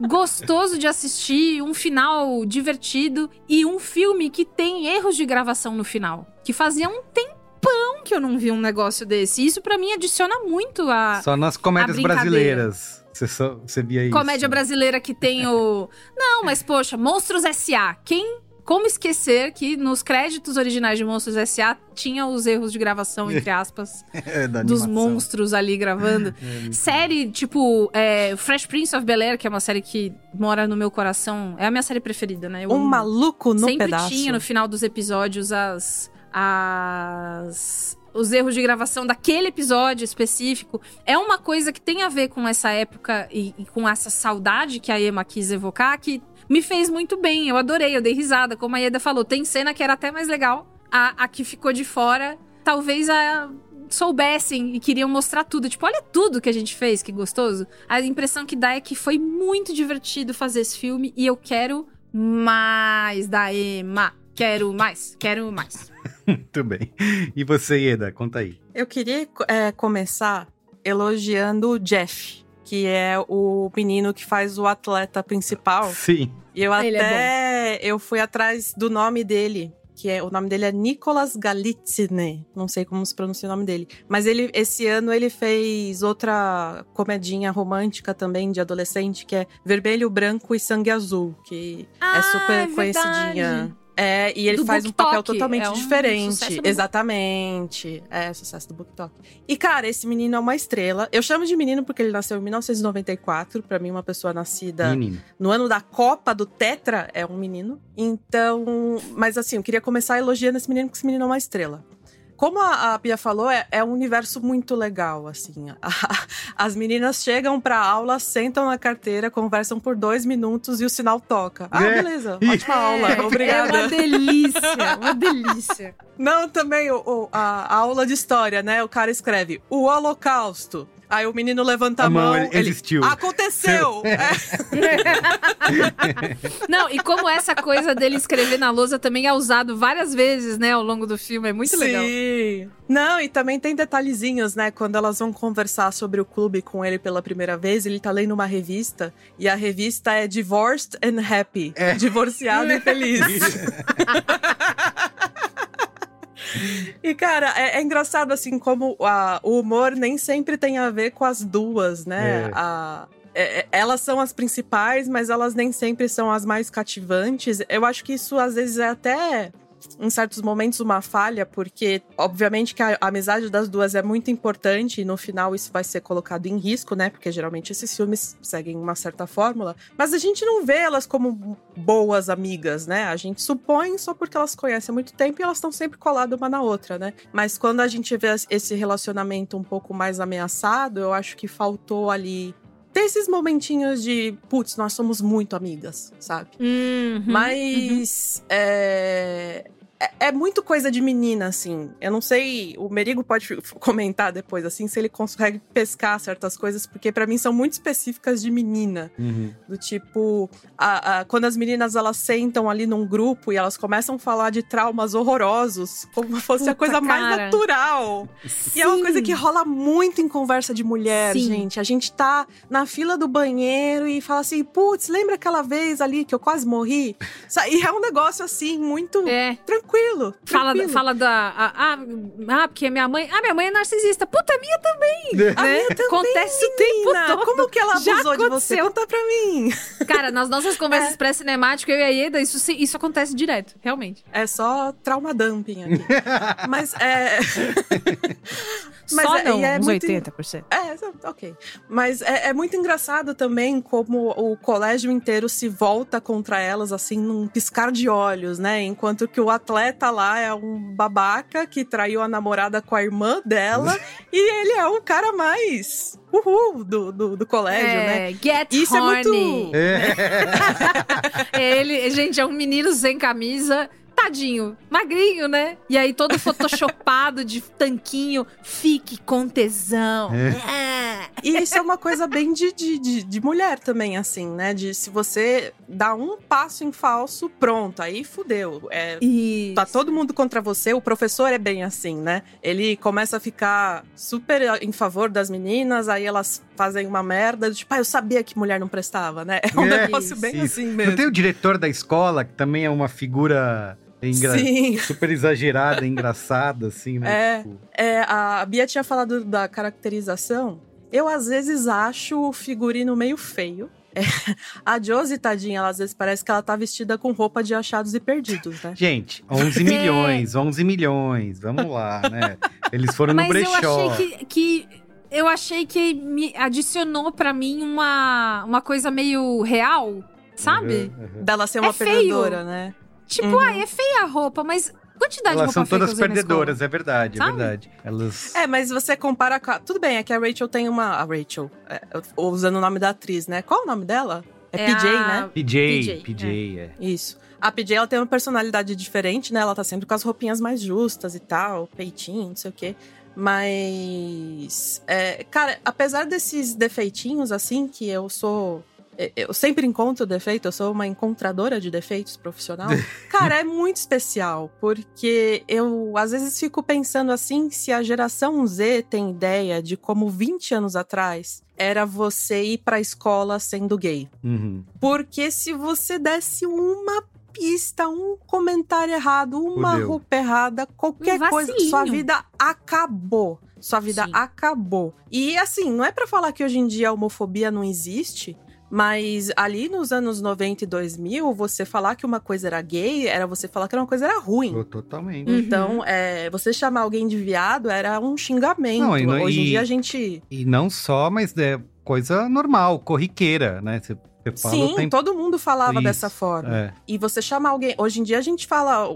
[SPEAKER 2] gostoso de assistir, um final divertido e um filme que tem erros de gravação no final. Que fazia um tempão que eu não vi um negócio desse. E isso pra mim adiciona muito a,
[SPEAKER 1] Só nas comédias brasileiras. Você, só, você via isso.
[SPEAKER 2] Comédia brasileira que tem o. Não, mas poxa, Monstros S.A. Quem. Como esquecer que nos créditos originais de Monstros S.A. tinha os erros de gravação, entre aspas,
[SPEAKER 1] É, da
[SPEAKER 2] dos monstros ali gravando. série, tipo, é, Fresh Prince of Bel-Air, que é uma série que mora no meu coração. É a minha série preferida, né? Eu
[SPEAKER 3] Um maluco no
[SPEAKER 2] Sempre
[SPEAKER 3] pedaço.
[SPEAKER 2] tinha no final dos episódios as. as os erros de gravação daquele episódio específico. É uma coisa que tem a ver com essa época e, e com essa saudade que a Emma quis evocar, que me fez muito bem. Eu adorei, eu dei risada. Como a Ieda falou, tem cena que era até mais legal. A, a que ficou de fora, talvez a soubessem e queriam mostrar tudo. Tipo, olha tudo que a gente fez, que gostoso. A impressão que dá é que foi muito divertido fazer esse filme e eu quero mais da Emma. Quero mais, quero mais.
[SPEAKER 1] Muito bem. E você, Ieda, conta aí.
[SPEAKER 3] Eu queria é, começar elogiando o Jeff, que é o menino que faz o atleta principal.
[SPEAKER 1] Sim.
[SPEAKER 3] E eu
[SPEAKER 2] Ele é
[SPEAKER 3] até eu fui atrás do nome dele, que é o nome dele é Nicolas Galitzine. Não sei como se pronuncia o nome dele, mas ele esse ano ele fez outra comedinha romântica também de adolescente, que é Vermelho, Branco e Sangue Azul, que
[SPEAKER 2] Ah,
[SPEAKER 3] é super
[SPEAKER 2] é
[SPEAKER 3] conhecidinha. É, e ele
[SPEAKER 2] Do
[SPEAKER 3] faz um papel totalmente
[SPEAKER 2] É um
[SPEAKER 3] diferente. Exatamente. É, sucesso do BookTok. E, cara, esse menino é uma estrela. Eu chamo de menino porque ele nasceu em 1994. Pra mim, uma pessoa nascida
[SPEAKER 1] Menino.
[SPEAKER 3] no ano da Copa do Tetra é um menino. Então, mas assim, eu queria começar elogiando esse menino, porque esse menino é uma estrela. Como a, a Pia falou, é, é um universo muito legal, assim. As meninas chegam pra aula, sentam na carteira, conversam por dois minutos e o sinal toca. Ah,
[SPEAKER 1] É.
[SPEAKER 3] beleza. Ótima aula. Obrigada.
[SPEAKER 2] É uma delícia, uma delícia.
[SPEAKER 3] Não, também o, o- a, a aula de história, né? O cara escreve o Holocausto. Aí o menino levanta a,
[SPEAKER 1] A mão,
[SPEAKER 3] mão.
[SPEAKER 1] ele-
[SPEAKER 3] ele
[SPEAKER 1] existiu.
[SPEAKER 3] Aconteceu! É.
[SPEAKER 2] Não, e como essa coisa dele escrever na lousa também é usado várias vezes, né, ao longo do filme. É muito
[SPEAKER 3] Sim.
[SPEAKER 2] legal.
[SPEAKER 3] Não, e também tem detalhezinhos, né? Quando elas vão conversar sobre o clube com ele pela primeira vez, ele tá lendo uma revista e a revista é Divorced and Happy.
[SPEAKER 1] É.
[SPEAKER 3] Divorciado e feliz. E, cara, é, é engraçado, assim, como a- o humor nem sempre tem a ver com as duas, né?
[SPEAKER 1] É.
[SPEAKER 3] A- é, é, elas são as principais, mas elas nem sempre são as mais cativantes. Eu acho que isso às vezes é até em certos momentos uma falha, porque obviamente que a amizade das duas é muito importante e no final isso vai ser colocado em risco, né? Porque geralmente esses filmes seguem uma certa fórmula, mas a gente não vê elas como boas amigas, né? A gente supõe só porque elas conhecem há muito tempo e elas estão sempre coladas uma na outra, né? Mas quando a gente vê esse relacionamento um pouco mais ameaçado, eu acho que faltou ali esses momentinhos de, putz, nós somos muito amigas, sabe?
[SPEAKER 2] Uhum,
[SPEAKER 3] Mas
[SPEAKER 2] uhum.
[SPEAKER 3] É, é, é muito coisa de menina, assim. Eu não sei, o Merigo pode comentar depois, assim, se ele consegue pescar certas coisas, porque para mim são muito específicas de menina.
[SPEAKER 1] Uhum.
[SPEAKER 3] Do tipo, a, a, quando as meninas elas sentam ali num grupo e elas começam a falar de traumas horrorosos, como se fosse
[SPEAKER 2] Puta,
[SPEAKER 3] a coisa mais
[SPEAKER 2] cara.
[SPEAKER 3] natural. E é uma
[SPEAKER 2] Sim.
[SPEAKER 3] coisa que rola muito em conversa de mulher,
[SPEAKER 2] Sim.
[SPEAKER 3] gente. A gente tá na fila do banheiro e fala assim, putz, lembra aquela vez ali que eu quase morri? E é um negócio assim, muito
[SPEAKER 2] É.
[SPEAKER 3] tranquilo.
[SPEAKER 2] Fala,
[SPEAKER 3] tranquilo.
[SPEAKER 2] fala da. Ah, porque minha mãe. Ah, minha mãe é narcisista. Puta, a minha também.
[SPEAKER 3] A
[SPEAKER 2] né?
[SPEAKER 3] minha também,
[SPEAKER 2] Acontece o tempo
[SPEAKER 3] menina.
[SPEAKER 2] todo.
[SPEAKER 3] Como que ela
[SPEAKER 2] Já
[SPEAKER 3] abusou de você?
[SPEAKER 2] aconteceu.
[SPEAKER 3] Conta pra mim.
[SPEAKER 2] Cara, nas nossas
[SPEAKER 3] É.
[SPEAKER 2] conversas pré-cinemático, eu e a Ieda, isso, isso acontece direto, realmente.
[SPEAKER 3] É só trauma dumping aqui. Mas é. Mas
[SPEAKER 2] Só
[SPEAKER 3] é-
[SPEAKER 2] não,
[SPEAKER 3] é
[SPEAKER 2] uns
[SPEAKER 3] muito
[SPEAKER 2] 80%.
[SPEAKER 3] É, ok. Mas é, é muito engraçado também como o colégio inteiro se volta contra elas, assim, num piscar de olhos, né? Enquanto que o atleta lá é um babaca que traiu a namorada com a irmã dela e ele é o cara mais uhul do, do, do colégio, né?
[SPEAKER 2] É, get
[SPEAKER 3] Isso é
[SPEAKER 2] horny.
[SPEAKER 3] muito-
[SPEAKER 2] É, ele, gente, é um menino sem camisa. Tadinho, magrinho, né? E aí todo photoshopado de tanquinho, fique com tesão. É.
[SPEAKER 3] E isso é uma coisa bem de, de, de, de mulher também, assim, né? De se você dá um passo em falso, pronto, aí fudeu. É,
[SPEAKER 2] Isso.
[SPEAKER 3] tá todo mundo contra você. O professor é bem assim, né? Ele começa a ficar super em favor das meninas, aí elas fazem uma merda, tipo, ah, eu sabia que mulher não prestava, né? É um
[SPEAKER 1] É,
[SPEAKER 3] negócio bem
[SPEAKER 1] isso.
[SPEAKER 3] assim
[SPEAKER 1] Não
[SPEAKER 3] mesmo.
[SPEAKER 1] tem o diretor da escola, que também é uma figura engra- super exagerada, engraçada, assim, né?
[SPEAKER 3] É.
[SPEAKER 1] Tipo,
[SPEAKER 3] É, a Bia tinha falado da caracterização. Eu, às vezes, acho o figurino meio feio. É, A Josie, tadinha, ela às vezes parece que ela tá vestida com roupa de achados e perdidos, né?
[SPEAKER 1] Gente, 11 milhões, 11 milhões, vamos lá, né? Eles foram no
[SPEAKER 2] Mas eu
[SPEAKER 1] brechó.
[SPEAKER 2] achei que, que. Eu achei que me adicionou pra mim uma, uma coisa meio real, sabe?
[SPEAKER 1] Uhum, uhum.
[SPEAKER 3] Dela ser uma
[SPEAKER 2] É feio.
[SPEAKER 3] perdedora, né?
[SPEAKER 2] Tipo,
[SPEAKER 3] Uhum.
[SPEAKER 2] ah, é feia a roupa, mas quantidade
[SPEAKER 1] Elas
[SPEAKER 2] de
[SPEAKER 1] são
[SPEAKER 2] roupa que
[SPEAKER 1] todas perdedoras, é verdade, é
[SPEAKER 2] Sabe?
[SPEAKER 1] verdade. Elas.
[SPEAKER 3] É, mas você compara com a... Tudo bem, é que a Rachel tem uma... A Rachel, é, usando o nome da atriz, né? Qual o nome dela? É,
[SPEAKER 2] É
[SPEAKER 3] PJ,
[SPEAKER 2] a-
[SPEAKER 3] né?
[SPEAKER 1] PJ,
[SPEAKER 2] PJ,
[SPEAKER 1] PJ, é.
[SPEAKER 3] Isso. A PJ, ela tem uma personalidade diferente, né? Ela tá sempre com as roupinhas mais justas e tal, peitinho, não sei o quê. Mas, é, cara, apesar desses defeitinhos, assim, que eu sou. é, Eu sempre encontro defeito, eu sou uma encontradora de defeitos profissional. Cara, é muito especial, porque eu às vezes fico pensando assim: se a geração Z tem ideia de como 20 anos atrás era você ir pra escola sendo gay.
[SPEAKER 1] Uhum.
[SPEAKER 3] Porque se você desse uma pista, um comentário errado, uma
[SPEAKER 1] Fudeu.
[SPEAKER 3] roupa errada, qualquer
[SPEAKER 2] Um
[SPEAKER 3] coisa, sua vida acabou. Sua vida
[SPEAKER 2] Sim.
[SPEAKER 3] acabou. E assim, não é pra falar que hoje em dia a homofobia não existe, mas ali nos anos 90 e 2000, você falar que uma coisa era gay, era você falar que uma coisa era ruim.
[SPEAKER 1] Tô Totalmente.
[SPEAKER 2] Uhum.
[SPEAKER 3] Então, é, você chamar alguém de viado era um xingamento.
[SPEAKER 1] Não, e não-
[SPEAKER 3] Hoje em
[SPEAKER 1] e-
[SPEAKER 3] dia a gente.
[SPEAKER 1] E não só, mas é coisa normal, corriqueira, né? Você, você fala o
[SPEAKER 3] Sim,
[SPEAKER 1] tempo...
[SPEAKER 3] todo mundo falava
[SPEAKER 1] Isso,
[SPEAKER 3] dessa forma.
[SPEAKER 1] É.
[SPEAKER 3] E você chamar alguém. Hoje em dia a gente fala.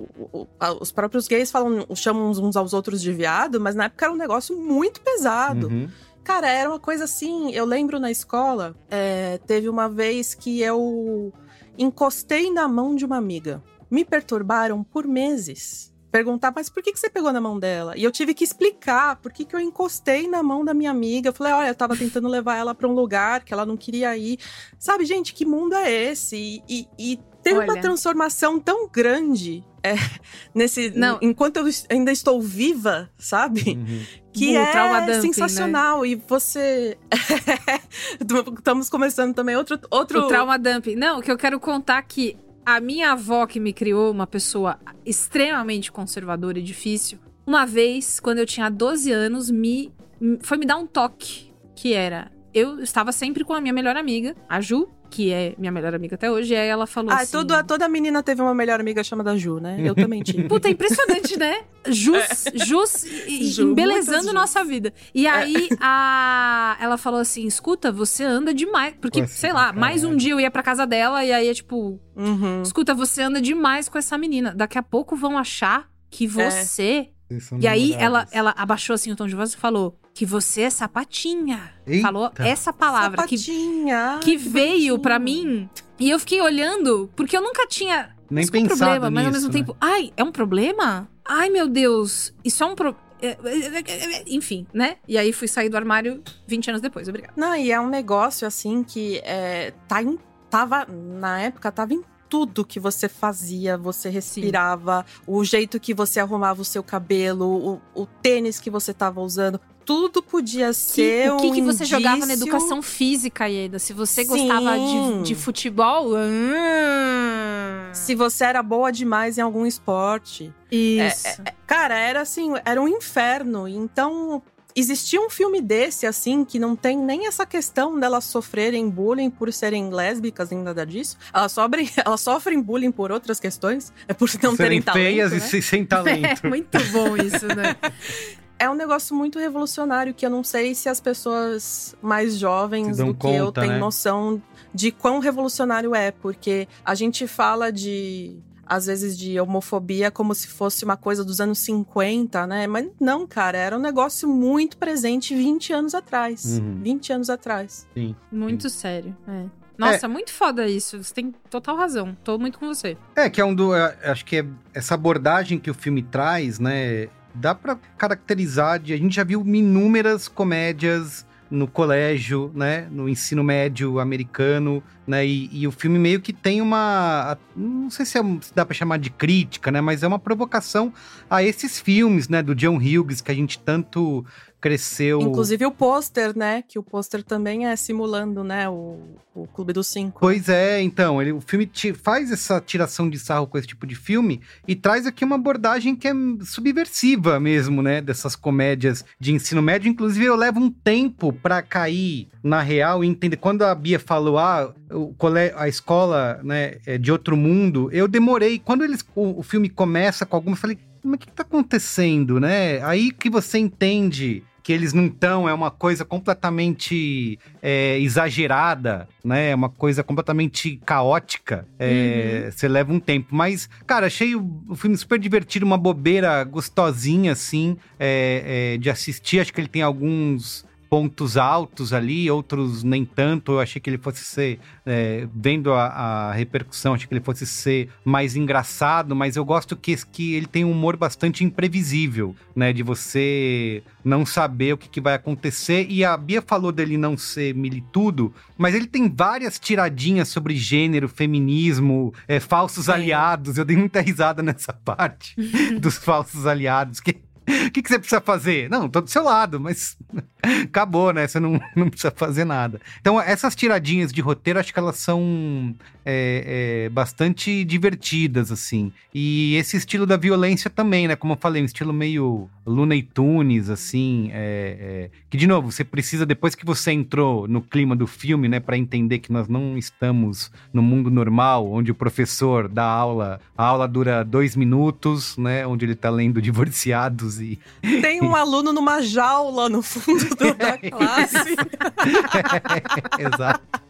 [SPEAKER 3] os próprios gays falam, chamam uns- uns aos outros de viado, mas na época era um negócio muito pesado.
[SPEAKER 1] Uhum.
[SPEAKER 3] Cara, era uma coisa assim. Eu lembro na escola, é, teve uma vez que eu encostei na mão de uma amiga. Me perturbaram por meses. Perguntar, mas por que, que você pegou na mão dela? E eu tive que explicar por que, que eu encostei na mão da minha amiga. Eu falei, olha, eu tava tentando levar ela pra um lugar que ela não queria ir. Sabe, gente, que mundo é esse? E, e, e teve uma
[SPEAKER 2] Olha.
[SPEAKER 3] transformação tão grande é, nesse.
[SPEAKER 2] Não.
[SPEAKER 3] Enquanto eu ainda estou viva, sabe?
[SPEAKER 1] Uhum.
[SPEAKER 3] que
[SPEAKER 2] O trauma dumping,
[SPEAKER 3] é
[SPEAKER 2] né?
[SPEAKER 3] sensacional. E você. Estamos começando também outro. outro...
[SPEAKER 2] O trauma dumping. Não, o que eu quero contar é que a minha avó, que me criou, uma pessoa extremamente conservadora e difícil, uma vez, quando eu tinha 12 anos, me foi me dar um toque. Que era. eu estava sempre com a minha melhor amiga, a Ju, que é minha melhor amiga até hoje, e aí ela falou
[SPEAKER 3] Ah,
[SPEAKER 2] assim...
[SPEAKER 3] toda, toda menina teve uma melhor amiga chamada Ju, né? Eu também tive.
[SPEAKER 2] Puta, é impressionante, né? Jus, jus e- e
[SPEAKER 3] Ju,
[SPEAKER 2] embelezando nossa vida. E aí, a... ela falou assim: escuta, você anda demais. Porque, sei lá,
[SPEAKER 1] cara.
[SPEAKER 2] mais um dia eu ia pra casa dela e aí é tipo:
[SPEAKER 3] Uhum.
[SPEAKER 2] escuta, você anda demais com essa menina. Daqui a pouco vão achar que você.
[SPEAKER 1] Vocês são
[SPEAKER 2] E aí ela, ela abaixou assim o tom de voz e falou: que você é sapatinha.
[SPEAKER 1] Eita.
[SPEAKER 2] Falou essa palavra. Que,
[SPEAKER 3] Sapatinha.
[SPEAKER 2] que
[SPEAKER 3] Ai,
[SPEAKER 2] veio pra
[SPEAKER 3] bonitinho.
[SPEAKER 2] mim. E eu fiquei olhando, porque eu nunca tinha
[SPEAKER 1] Nem
[SPEAKER 2] isso é um
[SPEAKER 1] pensado
[SPEAKER 2] problema, mas ao
[SPEAKER 1] nisso,
[SPEAKER 2] mesmo
[SPEAKER 1] né?
[SPEAKER 2] tempo, ai, é um problema? Ai, meu Deus, isso é um pro... é, é, é, Enfim, né? E aí fui sair do armário 20 anos depois, obrigada.
[SPEAKER 3] Não, e é um negócio assim que é, tá em, tava, na época, tava em tudo que você fazia, você respirava, o jeito que você arrumava o seu cabelo, o, o tênis que você tava usando. Tudo podia
[SPEAKER 2] Que-
[SPEAKER 3] ser
[SPEAKER 2] o que,
[SPEAKER 3] um
[SPEAKER 2] que você jogava na
[SPEAKER 3] indício-
[SPEAKER 2] educação física, Ieda? Se você
[SPEAKER 3] Sim.
[SPEAKER 2] gostava de, de futebol. hum,
[SPEAKER 3] Se você era boa demais em algum esporte.
[SPEAKER 2] Isso.
[SPEAKER 3] Cara, era assim, era um inferno. Então, existia um filme desse, assim, que não tem nem essa questão delas sofrerem bullying por serem lésbicas, nem nada disso. Elas sofrem, elas sofrem bullying por outras questões. É por não
[SPEAKER 1] Serem
[SPEAKER 3] terem talento,
[SPEAKER 1] feias
[SPEAKER 3] né?
[SPEAKER 1] e se- sem talento.
[SPEAKER 2] É muito bom isso, né?
[SPEAKER 3] É um negócio muito revolucionário que eu não sei se as pessoas mais jovens do que eu têm
[SPEAKER 1] né?
[SPEAKER 3] noção de quão revolucionário é, porque a gente fala de às vezes de homofobia como se fosse uma coisa dos anos 50, né? Mas não, cara, era um negócio muito presente 20 anos atrás.
[SPEAKER 1] Uhum.
[SPEAKER 3] 20 anos atrás.
[SPEAKER 1] Sim.
[SPEAKER 2] Muito sério. É. Nossa, muito foda isso. Você tem total razão. Tô muito com você.
[SPEAKER 1] É, que é um do. é, Acho que é essa abordagem que o filme traz, né? Dá pra caracterizar de. A gente já viu inúmeras comédias no colégio, né? No ensino médio americano, né? E, e o filme meio que tem uma. Não sei se, é se dá pra chamar de crítica, né? Mas é uma provocação a esses filmes, né? Do John Hughes, que a gente tanto cresceu.
[SPEAKER 3] Inclusive o pôster, né? Que o pôster também é simulando, né? O, o Clube dos Cinco.
[SPEAKER 1] Pois é, então, ele, o filme faz essa tiração de sarro com esse tipo de filme e traz aqui uma abordagem que é subversiva mesmo, né? Dessas comédias de ensino médio. Inclusive, eu levo um tempo pra cair na real e entender. Quando a Bia falou, ah, o cole... a escola né, é de outro mundo, eu demorei. Quando eles, o, o filme começa com alguma, eu falei, mas o que, que tá acontecendo, né? Aí que você entende que eles não estão, é uma coisa completamente é, exagerada, né? É uma coisa completamente caótica. É, Você leva um tempo. Mas, cara, achei o, o filme super divertido, uma bobeira gostosinha, assim, é, é, de assistir. Acho que ele tem alguns pontos altos ali, outros nem tanto. Eu achei que ele fosse ser, é, vendo a, a repercussão, achei que ele fosse ser mais engraçado, mas eu gosto que, que ele tem um humor bastante imprevisível, né? De você não saber o que, que vai acontecer. E a Bia falou dele não ser militudo, mas ele tem várias tiradinhas sobre gênero, feminismo, é, falsos aliados. Eu dei muita risada nessa parte dos falsos aliados. Que o que, que você precisa fazer? Não, tô do seu lado, mas acabou, né? Você não, não precisa fazer nada. Então, essas tiradinhas de roteiro, acho que elas são é, é, bastante divertidas, assim. E esse estilo da violência também, né? Como eu falei, um estilo meio Looney Tunes, assim. é, é, que, de novo, você precisa, depois que você entrou no clima do filme, né? Pra entender que nós não estamos no mundo normal, onde o professor dá aula, a aula dura dois minutos, né? Onde ele tá lendo Divorciados e
[SPEAKER 3] Tem um aluno numa jaula no fundo do- da classe.
[SPEAKER 1] Exato.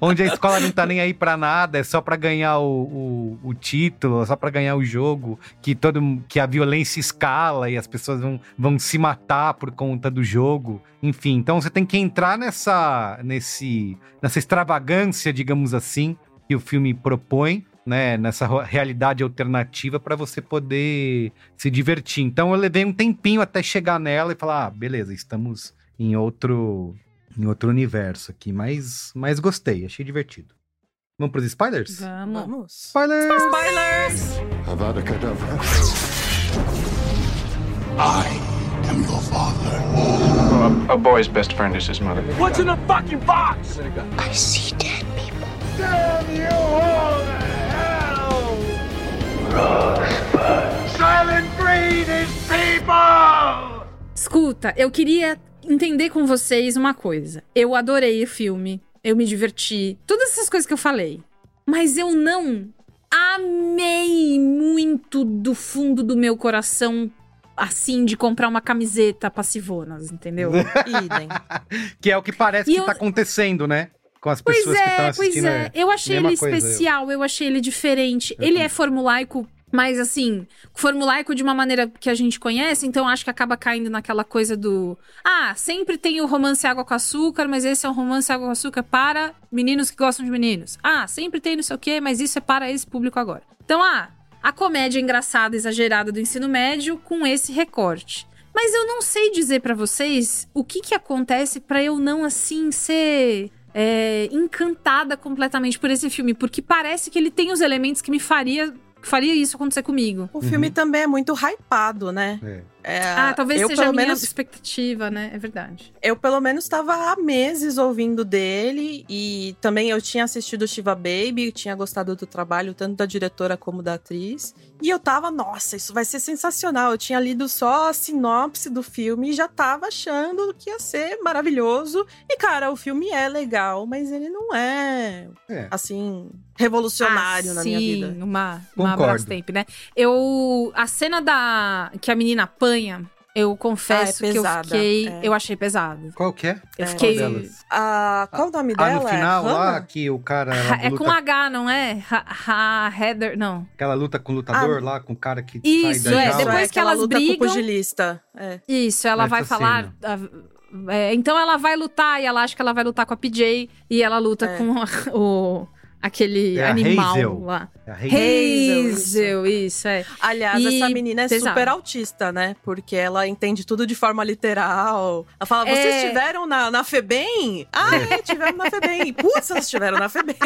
[SPEAKER 1] Onde a escola não tá nem aí pra nada, é só pra ganhar o, o, o título, é só pra ganhar o jogo, que todo que a violência escala e as pessoas vão, vão se matar por conta do jogo. Enfim, então você tem que entrar nessa nesse nessa extravagância, digamos assim, que o filme propõe, né, nessa realidade alternativa pra você poder se divertir. Então eu levei um tempinho até chegar nela e falar: "Ah, beleza, estamos em outro em outro universo aqui, mas, mas gostei, achei divertido. Vamos pros spoilers?
[SPEAKER 2] Vamos.
[SPEAKER 3] Vamos.
[SPEAKER 1] Spoilers!
[SPEAKER 3] Spoilers!
[SPEAKER 8] Avada Kedavra. I am your father.
[SPEAKER 9] A boy's best friend is his mother.
[SPEAKER 7] What's in the fucking box?
[SPEAKER 8] I see dead people.
[SPEAKER 7] Damn you all. Silent breed is people!
[SPEAKER 2] Escuta, eu queria entender com vocês uma coisa. Eu adorei o filme, eu me diverti, todas essas coisas que eu falei. Mas eu não amei muito do fundo do meu coração, assim, de comprar uma camiseta passivonas, entendeu?
[SPEAKER 3] Idem.
[SPEAKER 1] que é o que parece
[SPEAKER 2] E
[SPEAKER 1] que
[SPEAKER 2] eu-
[SPEAKER 1] tá acontecendo, né? Com as
[SPEAKER 2] Pois
[SPEAKER 1] pessoas que estão
[SPEAKER 2] é,
[SPEAKER 1] assistindo.
[SPEAKER 2] pois é. Eu achei ele
[SPEAKER 1] coisa, eu.
[SPEAKER 2] especial, eu. achei ele diferente.
[SPEAKER 1] Eu
[SPEAKER 2] ele
[SPEAKER 1] também.
[SPEAKER 2] é formulaico, mas assim, formulaico de uma maneira que a gente conhece, então acho que acaba caindo naquela coisa do. Ah, sempre tem o romance água com açúcar, mas esse é um romance água com açúcar para meninos que gostam de meninos. Ah, sempre tem não sei o quê, mas isso é para esse público agora. Então, ah, a comédia engraçada, exagerada do ensino médio com esse recorte. Mas eu não sei dizer pra vocês o que que acontece pra eu não assim ser é, encantada completamente por esse filme, porque parece que ele tem os elementos que me faria faria isso acontecer comigo.
[SPEAKER 3] O filme também é muito hypado, né?
[SPEAKER 1] É.
[SPEAKER 3] É,
[SPEAKER 2] ah, talvez
[SPEAKER 3] eu,
[SPEAKER 2] seja a
[SPEAKER 3] pelo
[SPEAKER 2] minha
[SPEAKER 3] menos,
[SPEAKER 2] expectativa, né? É verdade.
[SPEAKER 3] Eu, pelo menos, estava há meses ouvindo dele. E também eu tinha assistido Shiva Baby, tinha gostado do trabalho, tanto da diretora como da atriz. E eu tava, nossa, isso vai ser sensacional. Eu tinha lido só a sinopse do filme e já tava achando que ia ser maravilhoso. E, cara, o filme é legal, mas ele não é,
[SPEAKER 1] É.
[SPEAKER 3] assim, revolucionário
[SPEAKER 2] Ah,
[SPEAKER 3] na
[SPEAKER 2] sim,
[SPEAKER 3] minha vida.
[SPEAKER 2] Uma, uma
[SPEAKER 1] Concordo.
[SPEAKER 2] Brastemp, né? Eu. A cena da. que a menina apanha, eu confesso
[SPEAKER 3] Ah, é
[SPEAKER 2] que eu fiquei.
[SPEAKER 3] é.
[SPEAKER 2] Eu achei pesado.
[SPEAKER 1] Qual que é?
[SPEAKER 2] Eu
[SPEAKER 3] É,
[SPEAKER 2] fiquei.
[SPEAKER 1] Qual delas?
[SPEAKER 3] Ah, qual o nome
[SPEAKER 1] Ah,
[SPEAKER 3] dela?
[SPEAKER 1] no
[SPEAKER 3] É
[SPEAKER 1] final lá,
[SPEAKER 3] Hannah?
[SPEAKER 1] que o cara.
[SPEAKER 2] É
[SPEAKER 1] luta-
[SPEAKER 2] com H, não é? Ha, ha, Heather. Não.
[SPEAKER 1] Aquela luta com o lutador lá, com o cara que
[SPEAKER 2] Isso,
[SPEAKER 1] sai da
[SPEAKER 2] é,
[SPEAKER 1] jaula.
[SPEAKER 2] depois
[SPEAKER 3] é,
[SPEAKER 2] que elas
[SPEAKER 3] ela luta
[SPEAKER 2] brigam-
[SPEAKER 3] com o pugilista. É.
[SPEAKER 2] Isso, ela
[SPEAKER 1] Essa
[SPEAKER 2] vai falar. ah, é, então ela vai lutar e ela acha que ela vai lutar com a PJ e ela luta
[SPEAKER 3] É.
[SPEAKER 2] com o. aquele
[SPEAKER 1] É a
[SPEAKER 2] animal
[SPEAKER 1] Hazel.
[SPEAKER 2] lá.
[SPEAKER 1] É
[SPEAKER 3] Hazel,
[SPEAKER 2] Hazel, isso, é.
[SPEAKER 3] Aliás,
[SPEAKER 2] E
[SPEAKER 3] essa menina é
[SPEAKER 2] pesado.
[SPEAKER 3] super autista, né? Porque ela entende tudo de forma literal. Ela fala:
[SPEAKER 2] É.
[SPEAKER 3] vocês estiveram na, na FEBEM? Ah, é, tivemos na FEBEM. Putz, elas estiveram na FEBEM.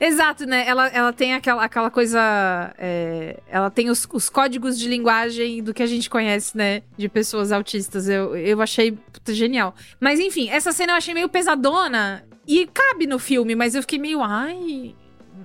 [SPEAKER 2] Exato, né? Ela, ela tem aquela, aquela coisa. é, ela tem os, os códigos de linguagem do que a gente conhece, né? De pessoas autistas. Eu, eu achei puta, genial. Mas enfim, essa cena eu achei meio pesadona. E cabe no filme, mas eu fiquei meio. Ai.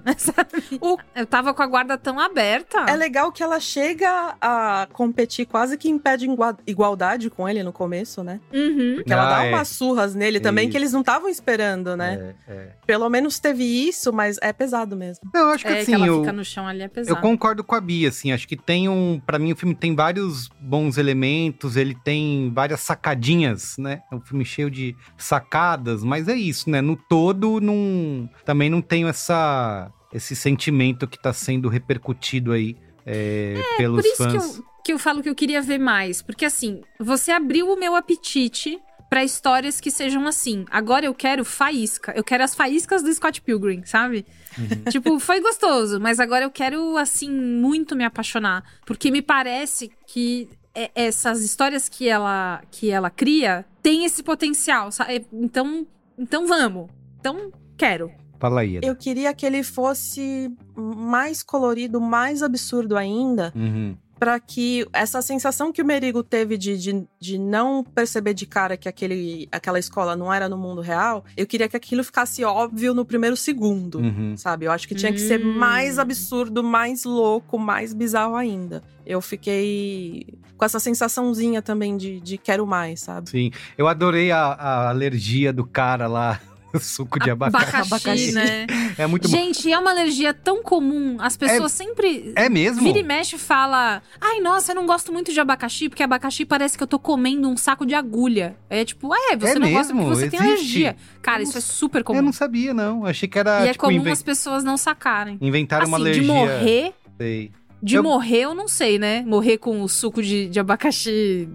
[SPEAKER 2] Sabe?
[SPEAKER 3] O-
[SPEAKER 2] Eu tava com a guarda tão aberta.
[SPEAKER 3] É legal que ela chega a competir quase que em pé de igua- igualdade com ele no começo, né?
[SPEAKER 2] Uhum.
[SPEAKER 3] Porque ela
[SPEAKER 1] Ah,
[SPEAKER 3] dá
[SPEAKER 1] é.
[SPEAKER 3] umas surras nele também
[SPEAKER 1] Isso.
[SPEAKER 3] que eles não estavam esperando, né?
[SPEAKER 1] É, é.
[SPEAKER 3] Pelo menos teve isso, mas é pesado mesmo.
[SPEAKER 1] Não, eu acho que
[SPEAKER 2] É,
[SPEAKER 1] assim,
[SPEAKER 2] que ela
[SPEAKER 1] eu,
[SPEAKER 2] fica no chão ali, é
[SPEAKER 1] eu
[SPEAKER 2] pesado.
[SPEAKER 1] concordo com a Bia, assim, acho que tem um, Pra mim o filme tem vários bons elementos, ele tem várias sacadinhas, né? É um filme cheio de sacadas, mas é isso, né? No todo, não, também não tenho essa, esse sentimento que tá sendo repercutido aí é, pelos
[SPEAKER 2] Por isso que
[SPEAKER 1] fãs.
[SPEAKER 2] eu, que eu falo que eu queria ver mais. Porque assim, você abriu o meu apetite pra histórias que sejam assim. Agora eu quero faísca. Eu quero as faíscas do Scott Pilgrim, sabe?
[SPEAKER 1] Uhum.
[SPEAKER 2] tipo, foi gostoso, mas agora eu quero, assim, muito me apaixonar. Porque me parece que é- essas histórias que ela, que ela cria têm esse potencial, sabe? Então, então vamos. Então, quero.
[SPEAKER 1] Fala aí, Eda.
[SPEAKER 3] Eu queria que ele fosse mais colorido, mais absurdo ainda,
[SPEAKER 1] Uhum.
[SPEAKER 3] Pra que essa sensação que o Merigo teve de, de, de não perceber de cara que aquele, aquela escola não era no mundo real, eu queria que aquilo ficasse óbvio no primeiro segundo.
[SPEAKER 1] Uhum.
[SPEAKER 3] Sabe? Eu acho que tinha que ser
[SPEAKER 2] Hum.
[SPEAKER 3] mais absurdo, mais louco, mais bizarro ainda. Eu fiquei com essa sensaçãozinha também de, de quero mais, sabe?
[SPEAKER 1] Sim, eu adorei a, a alergia do cara lá, suco de abacaxi.
[SPEAKER 2] Abacaxi, né?
[SPEAKER 1] É muito bom.
[SPEAKER 2] Gente, é uma alergia tão comum. As pessoas sempre.
[SPEAKER 1] É mesmo?
[SPEAKER 2] Vira e mexe fala: Ai, nossa, eu não gosto muito de abacaxi, porque abacaxi parece que eu tô comendo um saco de agulha. É tipo, é, você
[SPEAKER 1] É
[SPEAKER 2] não gosta
[SPEAKER 1] mesmo?
[SPEAKER 2] porque você tem
[SPEAKER 1] Existe?
[SPEAKER 2] alergia. Cara, isso é super comum.
[SPEAKER 1] Eu não sabia, não. Achei que era,
[SPEAKER 2] E é
[SPEAKER 1] tipo,
[SPEAKER 2] comum
[SPEAKER 1] inven-
[SPEAKER 2] as pessoas não sacarem.
[SPEAKER 1] inventaram uma
[SPEAKER 2] assim,
[SPEAKER 1] alergia.
[SPEAKER 2] de morrer.
[SPEAKER 1] Sei.
[SPEAKER 2] De
[SPEAKER 1] Eu-
[SPEAKER 2] morrer, eu não sei, né? Morrer com o suco de, de abacaxi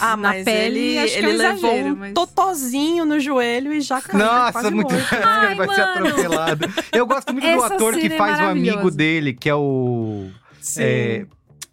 [SPEAKER 3] Ah,
[SPEAKER 2] na
[SPEAKER 3] mas
[SPEAKER 2] pele,
[SPEAKER 3] ele,
[SPEAKER 2] acho que
[SPEAKER 3] ele
[SPEAKER 2] é um
[SPEAKER 3] levou
[SPEAKER 2] exagero,
[SPEAKER 3] um
[SPEAKER 2] mas...
[SPEAKER 3] totozinho no joelho e já caiu.
[SPEAKER 1] Nossa,
[SPEAKER 3] quase
[SPEAKER 1] muito.
[SPEAKER 2] Ai,
[SPEAKER 1] ele vai ser atropelado. Eu gosto muito do ator que
[SPEAKER 2] é
[SPEAKER 1] faz o amigo dele, que é o.
[SPEAKER 3] Sim.
[SPEAKER 1] é,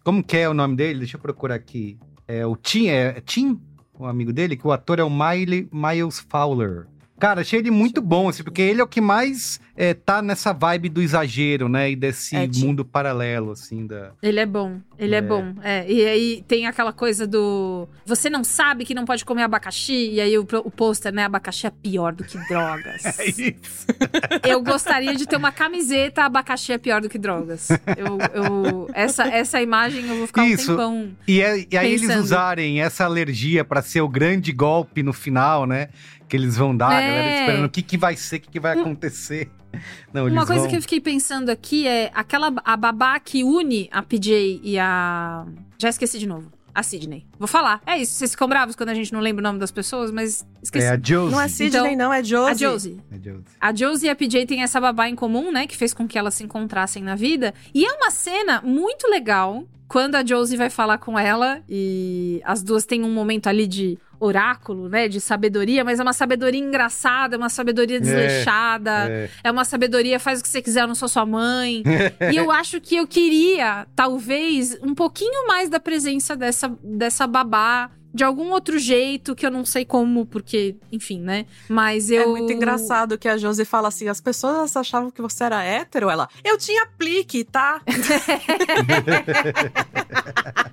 [SPEAKER 1] como que é o nome dele? Deixa eu procurar aqui. É o Tim, é Tim, o amigo dele, que o ator é o Miley, Miles Fowler. Cara, achei ele muito bom, assim, porque ele é o que mais é, tá nessa vibe do exagero, né? E desse
[SPEAKER 3] É,
[SPEAKER 1] mundo paralelo, assim, da.
[SPEAKER 2] Ele é bom, ele é.
[SPEAKER 1] É.
[SPEAKER 2] bom. É, e aí tem aquela coisa do. Você não sabe que não pode comer abacaxi, e aí o, o pôster, né? Abacaxi é pior do que drogas.
[SPEAKER 1] É isso.
[SPEAKER 2] Eu gostaria de ter uma camiseta abacaxi é pior do que drogas. Eu, eu- essa, essa imagem eu vou ficar
[SPEAKER 1] Isso.
[SPEAKER 2] um tempão.
[SPEAKER 1] E, é- e aí eles
[SPEAKER 2] Pensando.
[SPEAKER 1] usarem essa alergia pra ser o grande golpe no final, né? Que eles vão dar, a
[SPEAKER 2] É.
[SPEAKER 1] galera esperando o que, que vai ser, o que, que vai acontecer. Não,
[SPEAKER 2] Uma coisa
[SPEAKER 1] vão...
[SPEAKER 2] que eu fiquei pensando aqui é aquela a babá que une a PJ e a. Já esqueci de novo. A Sidney. Vou falar. É isso. Vocês ficam bravos quando a gente não lembra o nome das pessoas, mas esqueci.
[SPEAKER 1] É a Josie.
[SPEAKER 3] Não é Sidney,
[SPEAKER 2] Então,
[SPEAKER 3] não, é Josie.
[SPEAKER 2] A Josie.
[SPEAKER 1] É a Josie.
[SPEAKER 2] A Josie e a PJ têm essa babá em comum, né? Que fez com que elas se encontrassem na vida. E é uma cena muito legal quando a Josie vai falar com ela e as duas têm um momento ali de oráculo, né? De sabedoria, mas é uma sabedoria engraçada, é uma sabedoria desleixada.
[SPEAKER 1] É.
[SPEAKER 2] É uma sabedoria, faz o que você quiser, eu não sou sua mãe. e eu acho que eu queria, talvez, um pouquinho mais da presença dessa, dessa babá. De algum outro jeito, que eu não sei como, porque, enfim, né? Mas eu.
[SPEAKER 3] É muito engraçado que a Josie fala assim: as pessoas achavam que você era hétero. Ela, eu tinha plique, tá?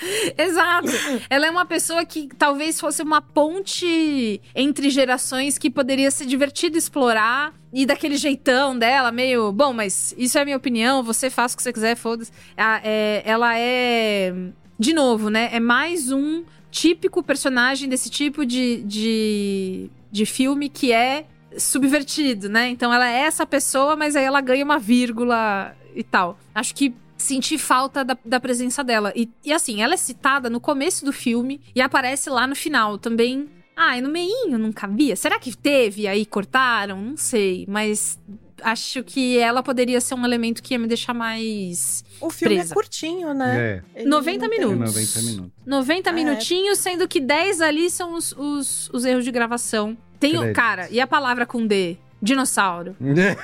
[SPEAKER 2] Exato. Ela é uma pessoa que talvez fosse uma ponte entre gerações que poderia ser divertido explorar. E daquele jeitão dela, meio. Bom, mas isso é minha opinião, você faz o que você quiser, foda-se. É, ela é. De novo, né? É mais um típico personagem desse tipo de, de, de filme que é subvertido, né? Então ela é essa pessoa, mas aí ela ganha uma vírgula e tal. Acho que senti falta da, da presença dela. E, e assim, ela é citada no começo do filme e aparece lá no final também. Ah, e no meinho não cabia? Será que teve aí cortaram? Não sei, mas acho que ela poderia ser um elemento que ia me deixar mais
[SPEAKER 3] O filme
[SPEAKER 2] Presa.
[SPEAKER 3] é curtinho, né?
[SPEAKER 1] É,
[SPEAKER 3] Ele
[SPEAKER 2] 90
[SPEAKER 3] não tem-
[SPEAKER 1] tem
[SPEAKER 2] minutos.
[SPEAKER 1] 90 minutos.
[SPEAKER 2] 90
[SPEAKER 3] É.
[SPEAKER 2] minutinhos, sendo que 10 ali são os, os, os erros de gravação. Tem
[SPEAKER 1] Créditos.
[SPEAKER 2] cara, e a palavra com D? Dinossauro. né?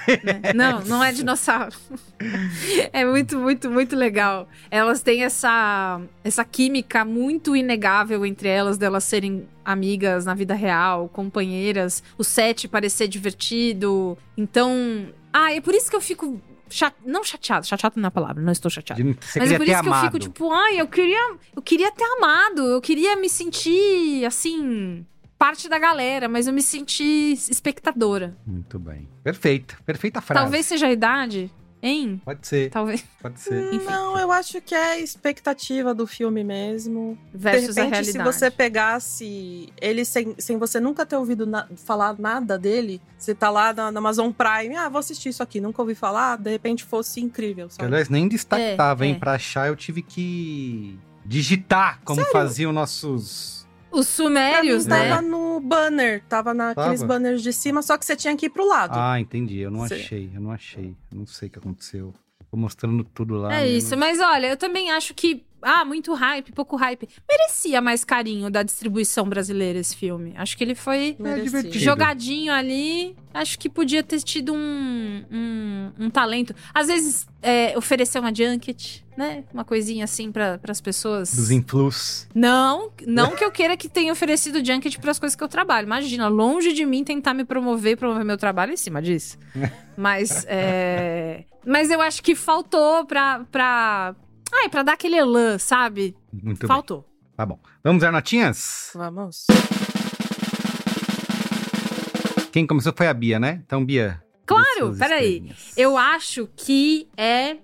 [SPEAKER 2] Não, não é dinossauro. é muito, muito, muito legal. Elas têm essa, essa química muito inegável entre elas, delas serem amigas na vida real, companheiras, o set parecer divertido. Então. Ah, é por isso que eu fico. Chate... Não chateado, chateado não é a palavra, não estou chateado.
[SPEAKER 1] Você
[SPEAKER 2] Mas é por isso que eu
[SPEAKER 1] amado.
[SPEAKER 2] fico tipo, ai, eu queria, eu queria ter amado, eu queria me sentir assim, parte da galera, mas eu me senti espectadora.
[SPEAKER 1] Muito bem. Perfeita. Perfeita frase.
[SPEAKER 2] Talvez seja a idade, hein?
[SPEAKER 1] Pode ser,
[SPEAKER 2] Talvez
[SPEAKER 1] pode ser.
[SPEAKER 2] Enfim.
[SPEAKER 3] Não, eu acho que é expectativa do filme mesmo.
[SPEAKER 2] versus
[SPEAKER 3] de
[SPEAKER 2] a
[SPEAKER 3] repente, se
[SPEAKER 2] realidade.
[SPEAKER 3] você pegasse ele sem, sem você nunca ter ouvido na- falar nada dele, você tá lá na, na Amazon Prime, ah, vou assistir isso aqui, nunca ouvi falar, de repente fosse incrível,
[SPEAKER 1] Que,
[SPEAKER 3] sabe?
[SPEAKER 1] aliás, nem destaque
[SPEAKER 2] É,
[SPEAKER 1] tava, hein?
[SPEAKER 2] é.
[SPEAKER 1] Pra achar, eu tive que digitar como
[SPEAKER 3] Sério?
[SPEAKER 1] faziam nossos.
[SPEAKER 2] Os
[SPEAKER 3] Pra
[SPEAKER 2] sumérios,
[SPEAKER 3] mim,
[SPEAKER 2] né?
[SPEAKER 3] tava no banner, tava naqueles
[SPEAKER 1] Tava?
[SPEAKER 3] banners de cima, só que você tinha que ir pro lado.
[SPEAKER 1] Ah, entendi. Eu não
[SPEAKER 3] Cê-
[SPEAKER 1] achei, eu não achei. Eu não sei o que aconteceu. Tô mostrando tudo lá.
[SPEAKER 2] É
[SPEAKER 1] né?
[SPEAKER 2] isso, mas olha, eu também acho que. Ah, muito hype, pouco hype. Merecia mais carinho da distribuição brasileira esse filme. Acho que ele foi
[SPEAKER 1] É
[SPEAKER 2] jogadinho ali. Acho que podia ter tido um, um, um talento. Às vezes, é, oferecer uma junket, né? Uma coisinha assim para as pessoas.
[SPEAKER 1] Dos influx.
[SPEAKER 2] Não, não que eu queira que tenha oferecido junket para as coisas que eu trabalho. Imagina, longe de mim tentar me promover, promover meu trabalho em cima disso. Mas, é... Mas eu acho que faltou pra... Ai, pra dar aquele elan, sabe?
[SPEAKER 1] Muito bem.
[SPEAKER 2] faltou.
[SPEAKER 1] Tá bom. Vamos dar notinhas?
[SPEAKER 3] Vamos.
[SPEAKER 1] Quem começou foi a Bia, né? Então, Bia.
[SPEAKER 2] Claro, peraí. Eu acho que é...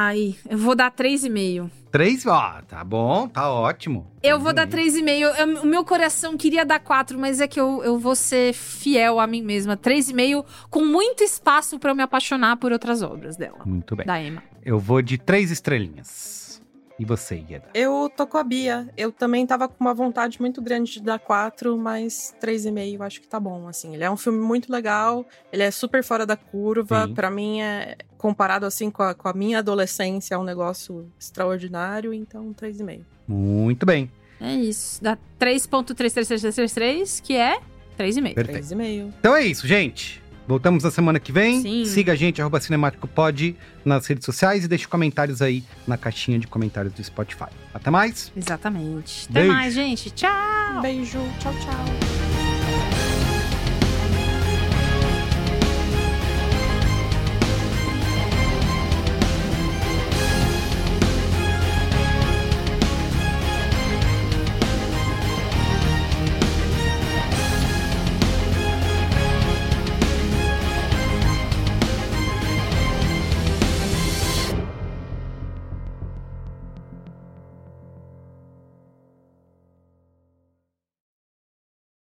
[SPEAKER 2] Ai, eu vou dar 3,5.
[SPEAKER 1] Três? Ó, tá bom, tá ótimo.
[SPEAKER 2] Eu vou dar
[SPEAKER 1] Três
[SPEAKER 2] 3,5. Eu- O meu coração queria dar 4, mas é que eu, eu vou ser fiel a mim mesma. 3,5 com muito espaço pra eu me apaixonar por outras obras dela.
[SPEAKER 1] Muito bem.
[SPEAKER 2] Da Emma.
[SPEAKER 1] Eu vou de três estrelinhas. E você, Ieda?
[SPEAKER 3] Eu tô com a Bia. Eu também tava com uma vontade muito grande de dar quatro, mas três e meio acho que tá bom, assim. Ele é um filme muito legal, ele é super fora da curva. Pra mim, é comparado assim com a, com a minha adolescência, é um negócio extraordinário, então três e meio.
[SPEAKER 1] Muito bem.
[SPEAKER 2] É isso. Dá 3.33333, que é 3,5.
[SPEAKER 1] Perfeito.
[SPEAKER 3] Três e meio.
[SPEAKER 1] Então é isso, gente. Voltamos na semana que vem.
[SPEAKER 2] Sim.
[SPEAKER 1] Siga a gente, arroba CinemáticoPod, nas redes sociais e deixe comentários aí na caixinha de comentários do Spotify. Até mais.
[SPEAKER 2] Exatamente. Até
[SPEAKER 1] Beijo.
[SPEAKER 2] mais, gente. Tchau!
[SPEAKER 3] Beijo, tchau, tchau.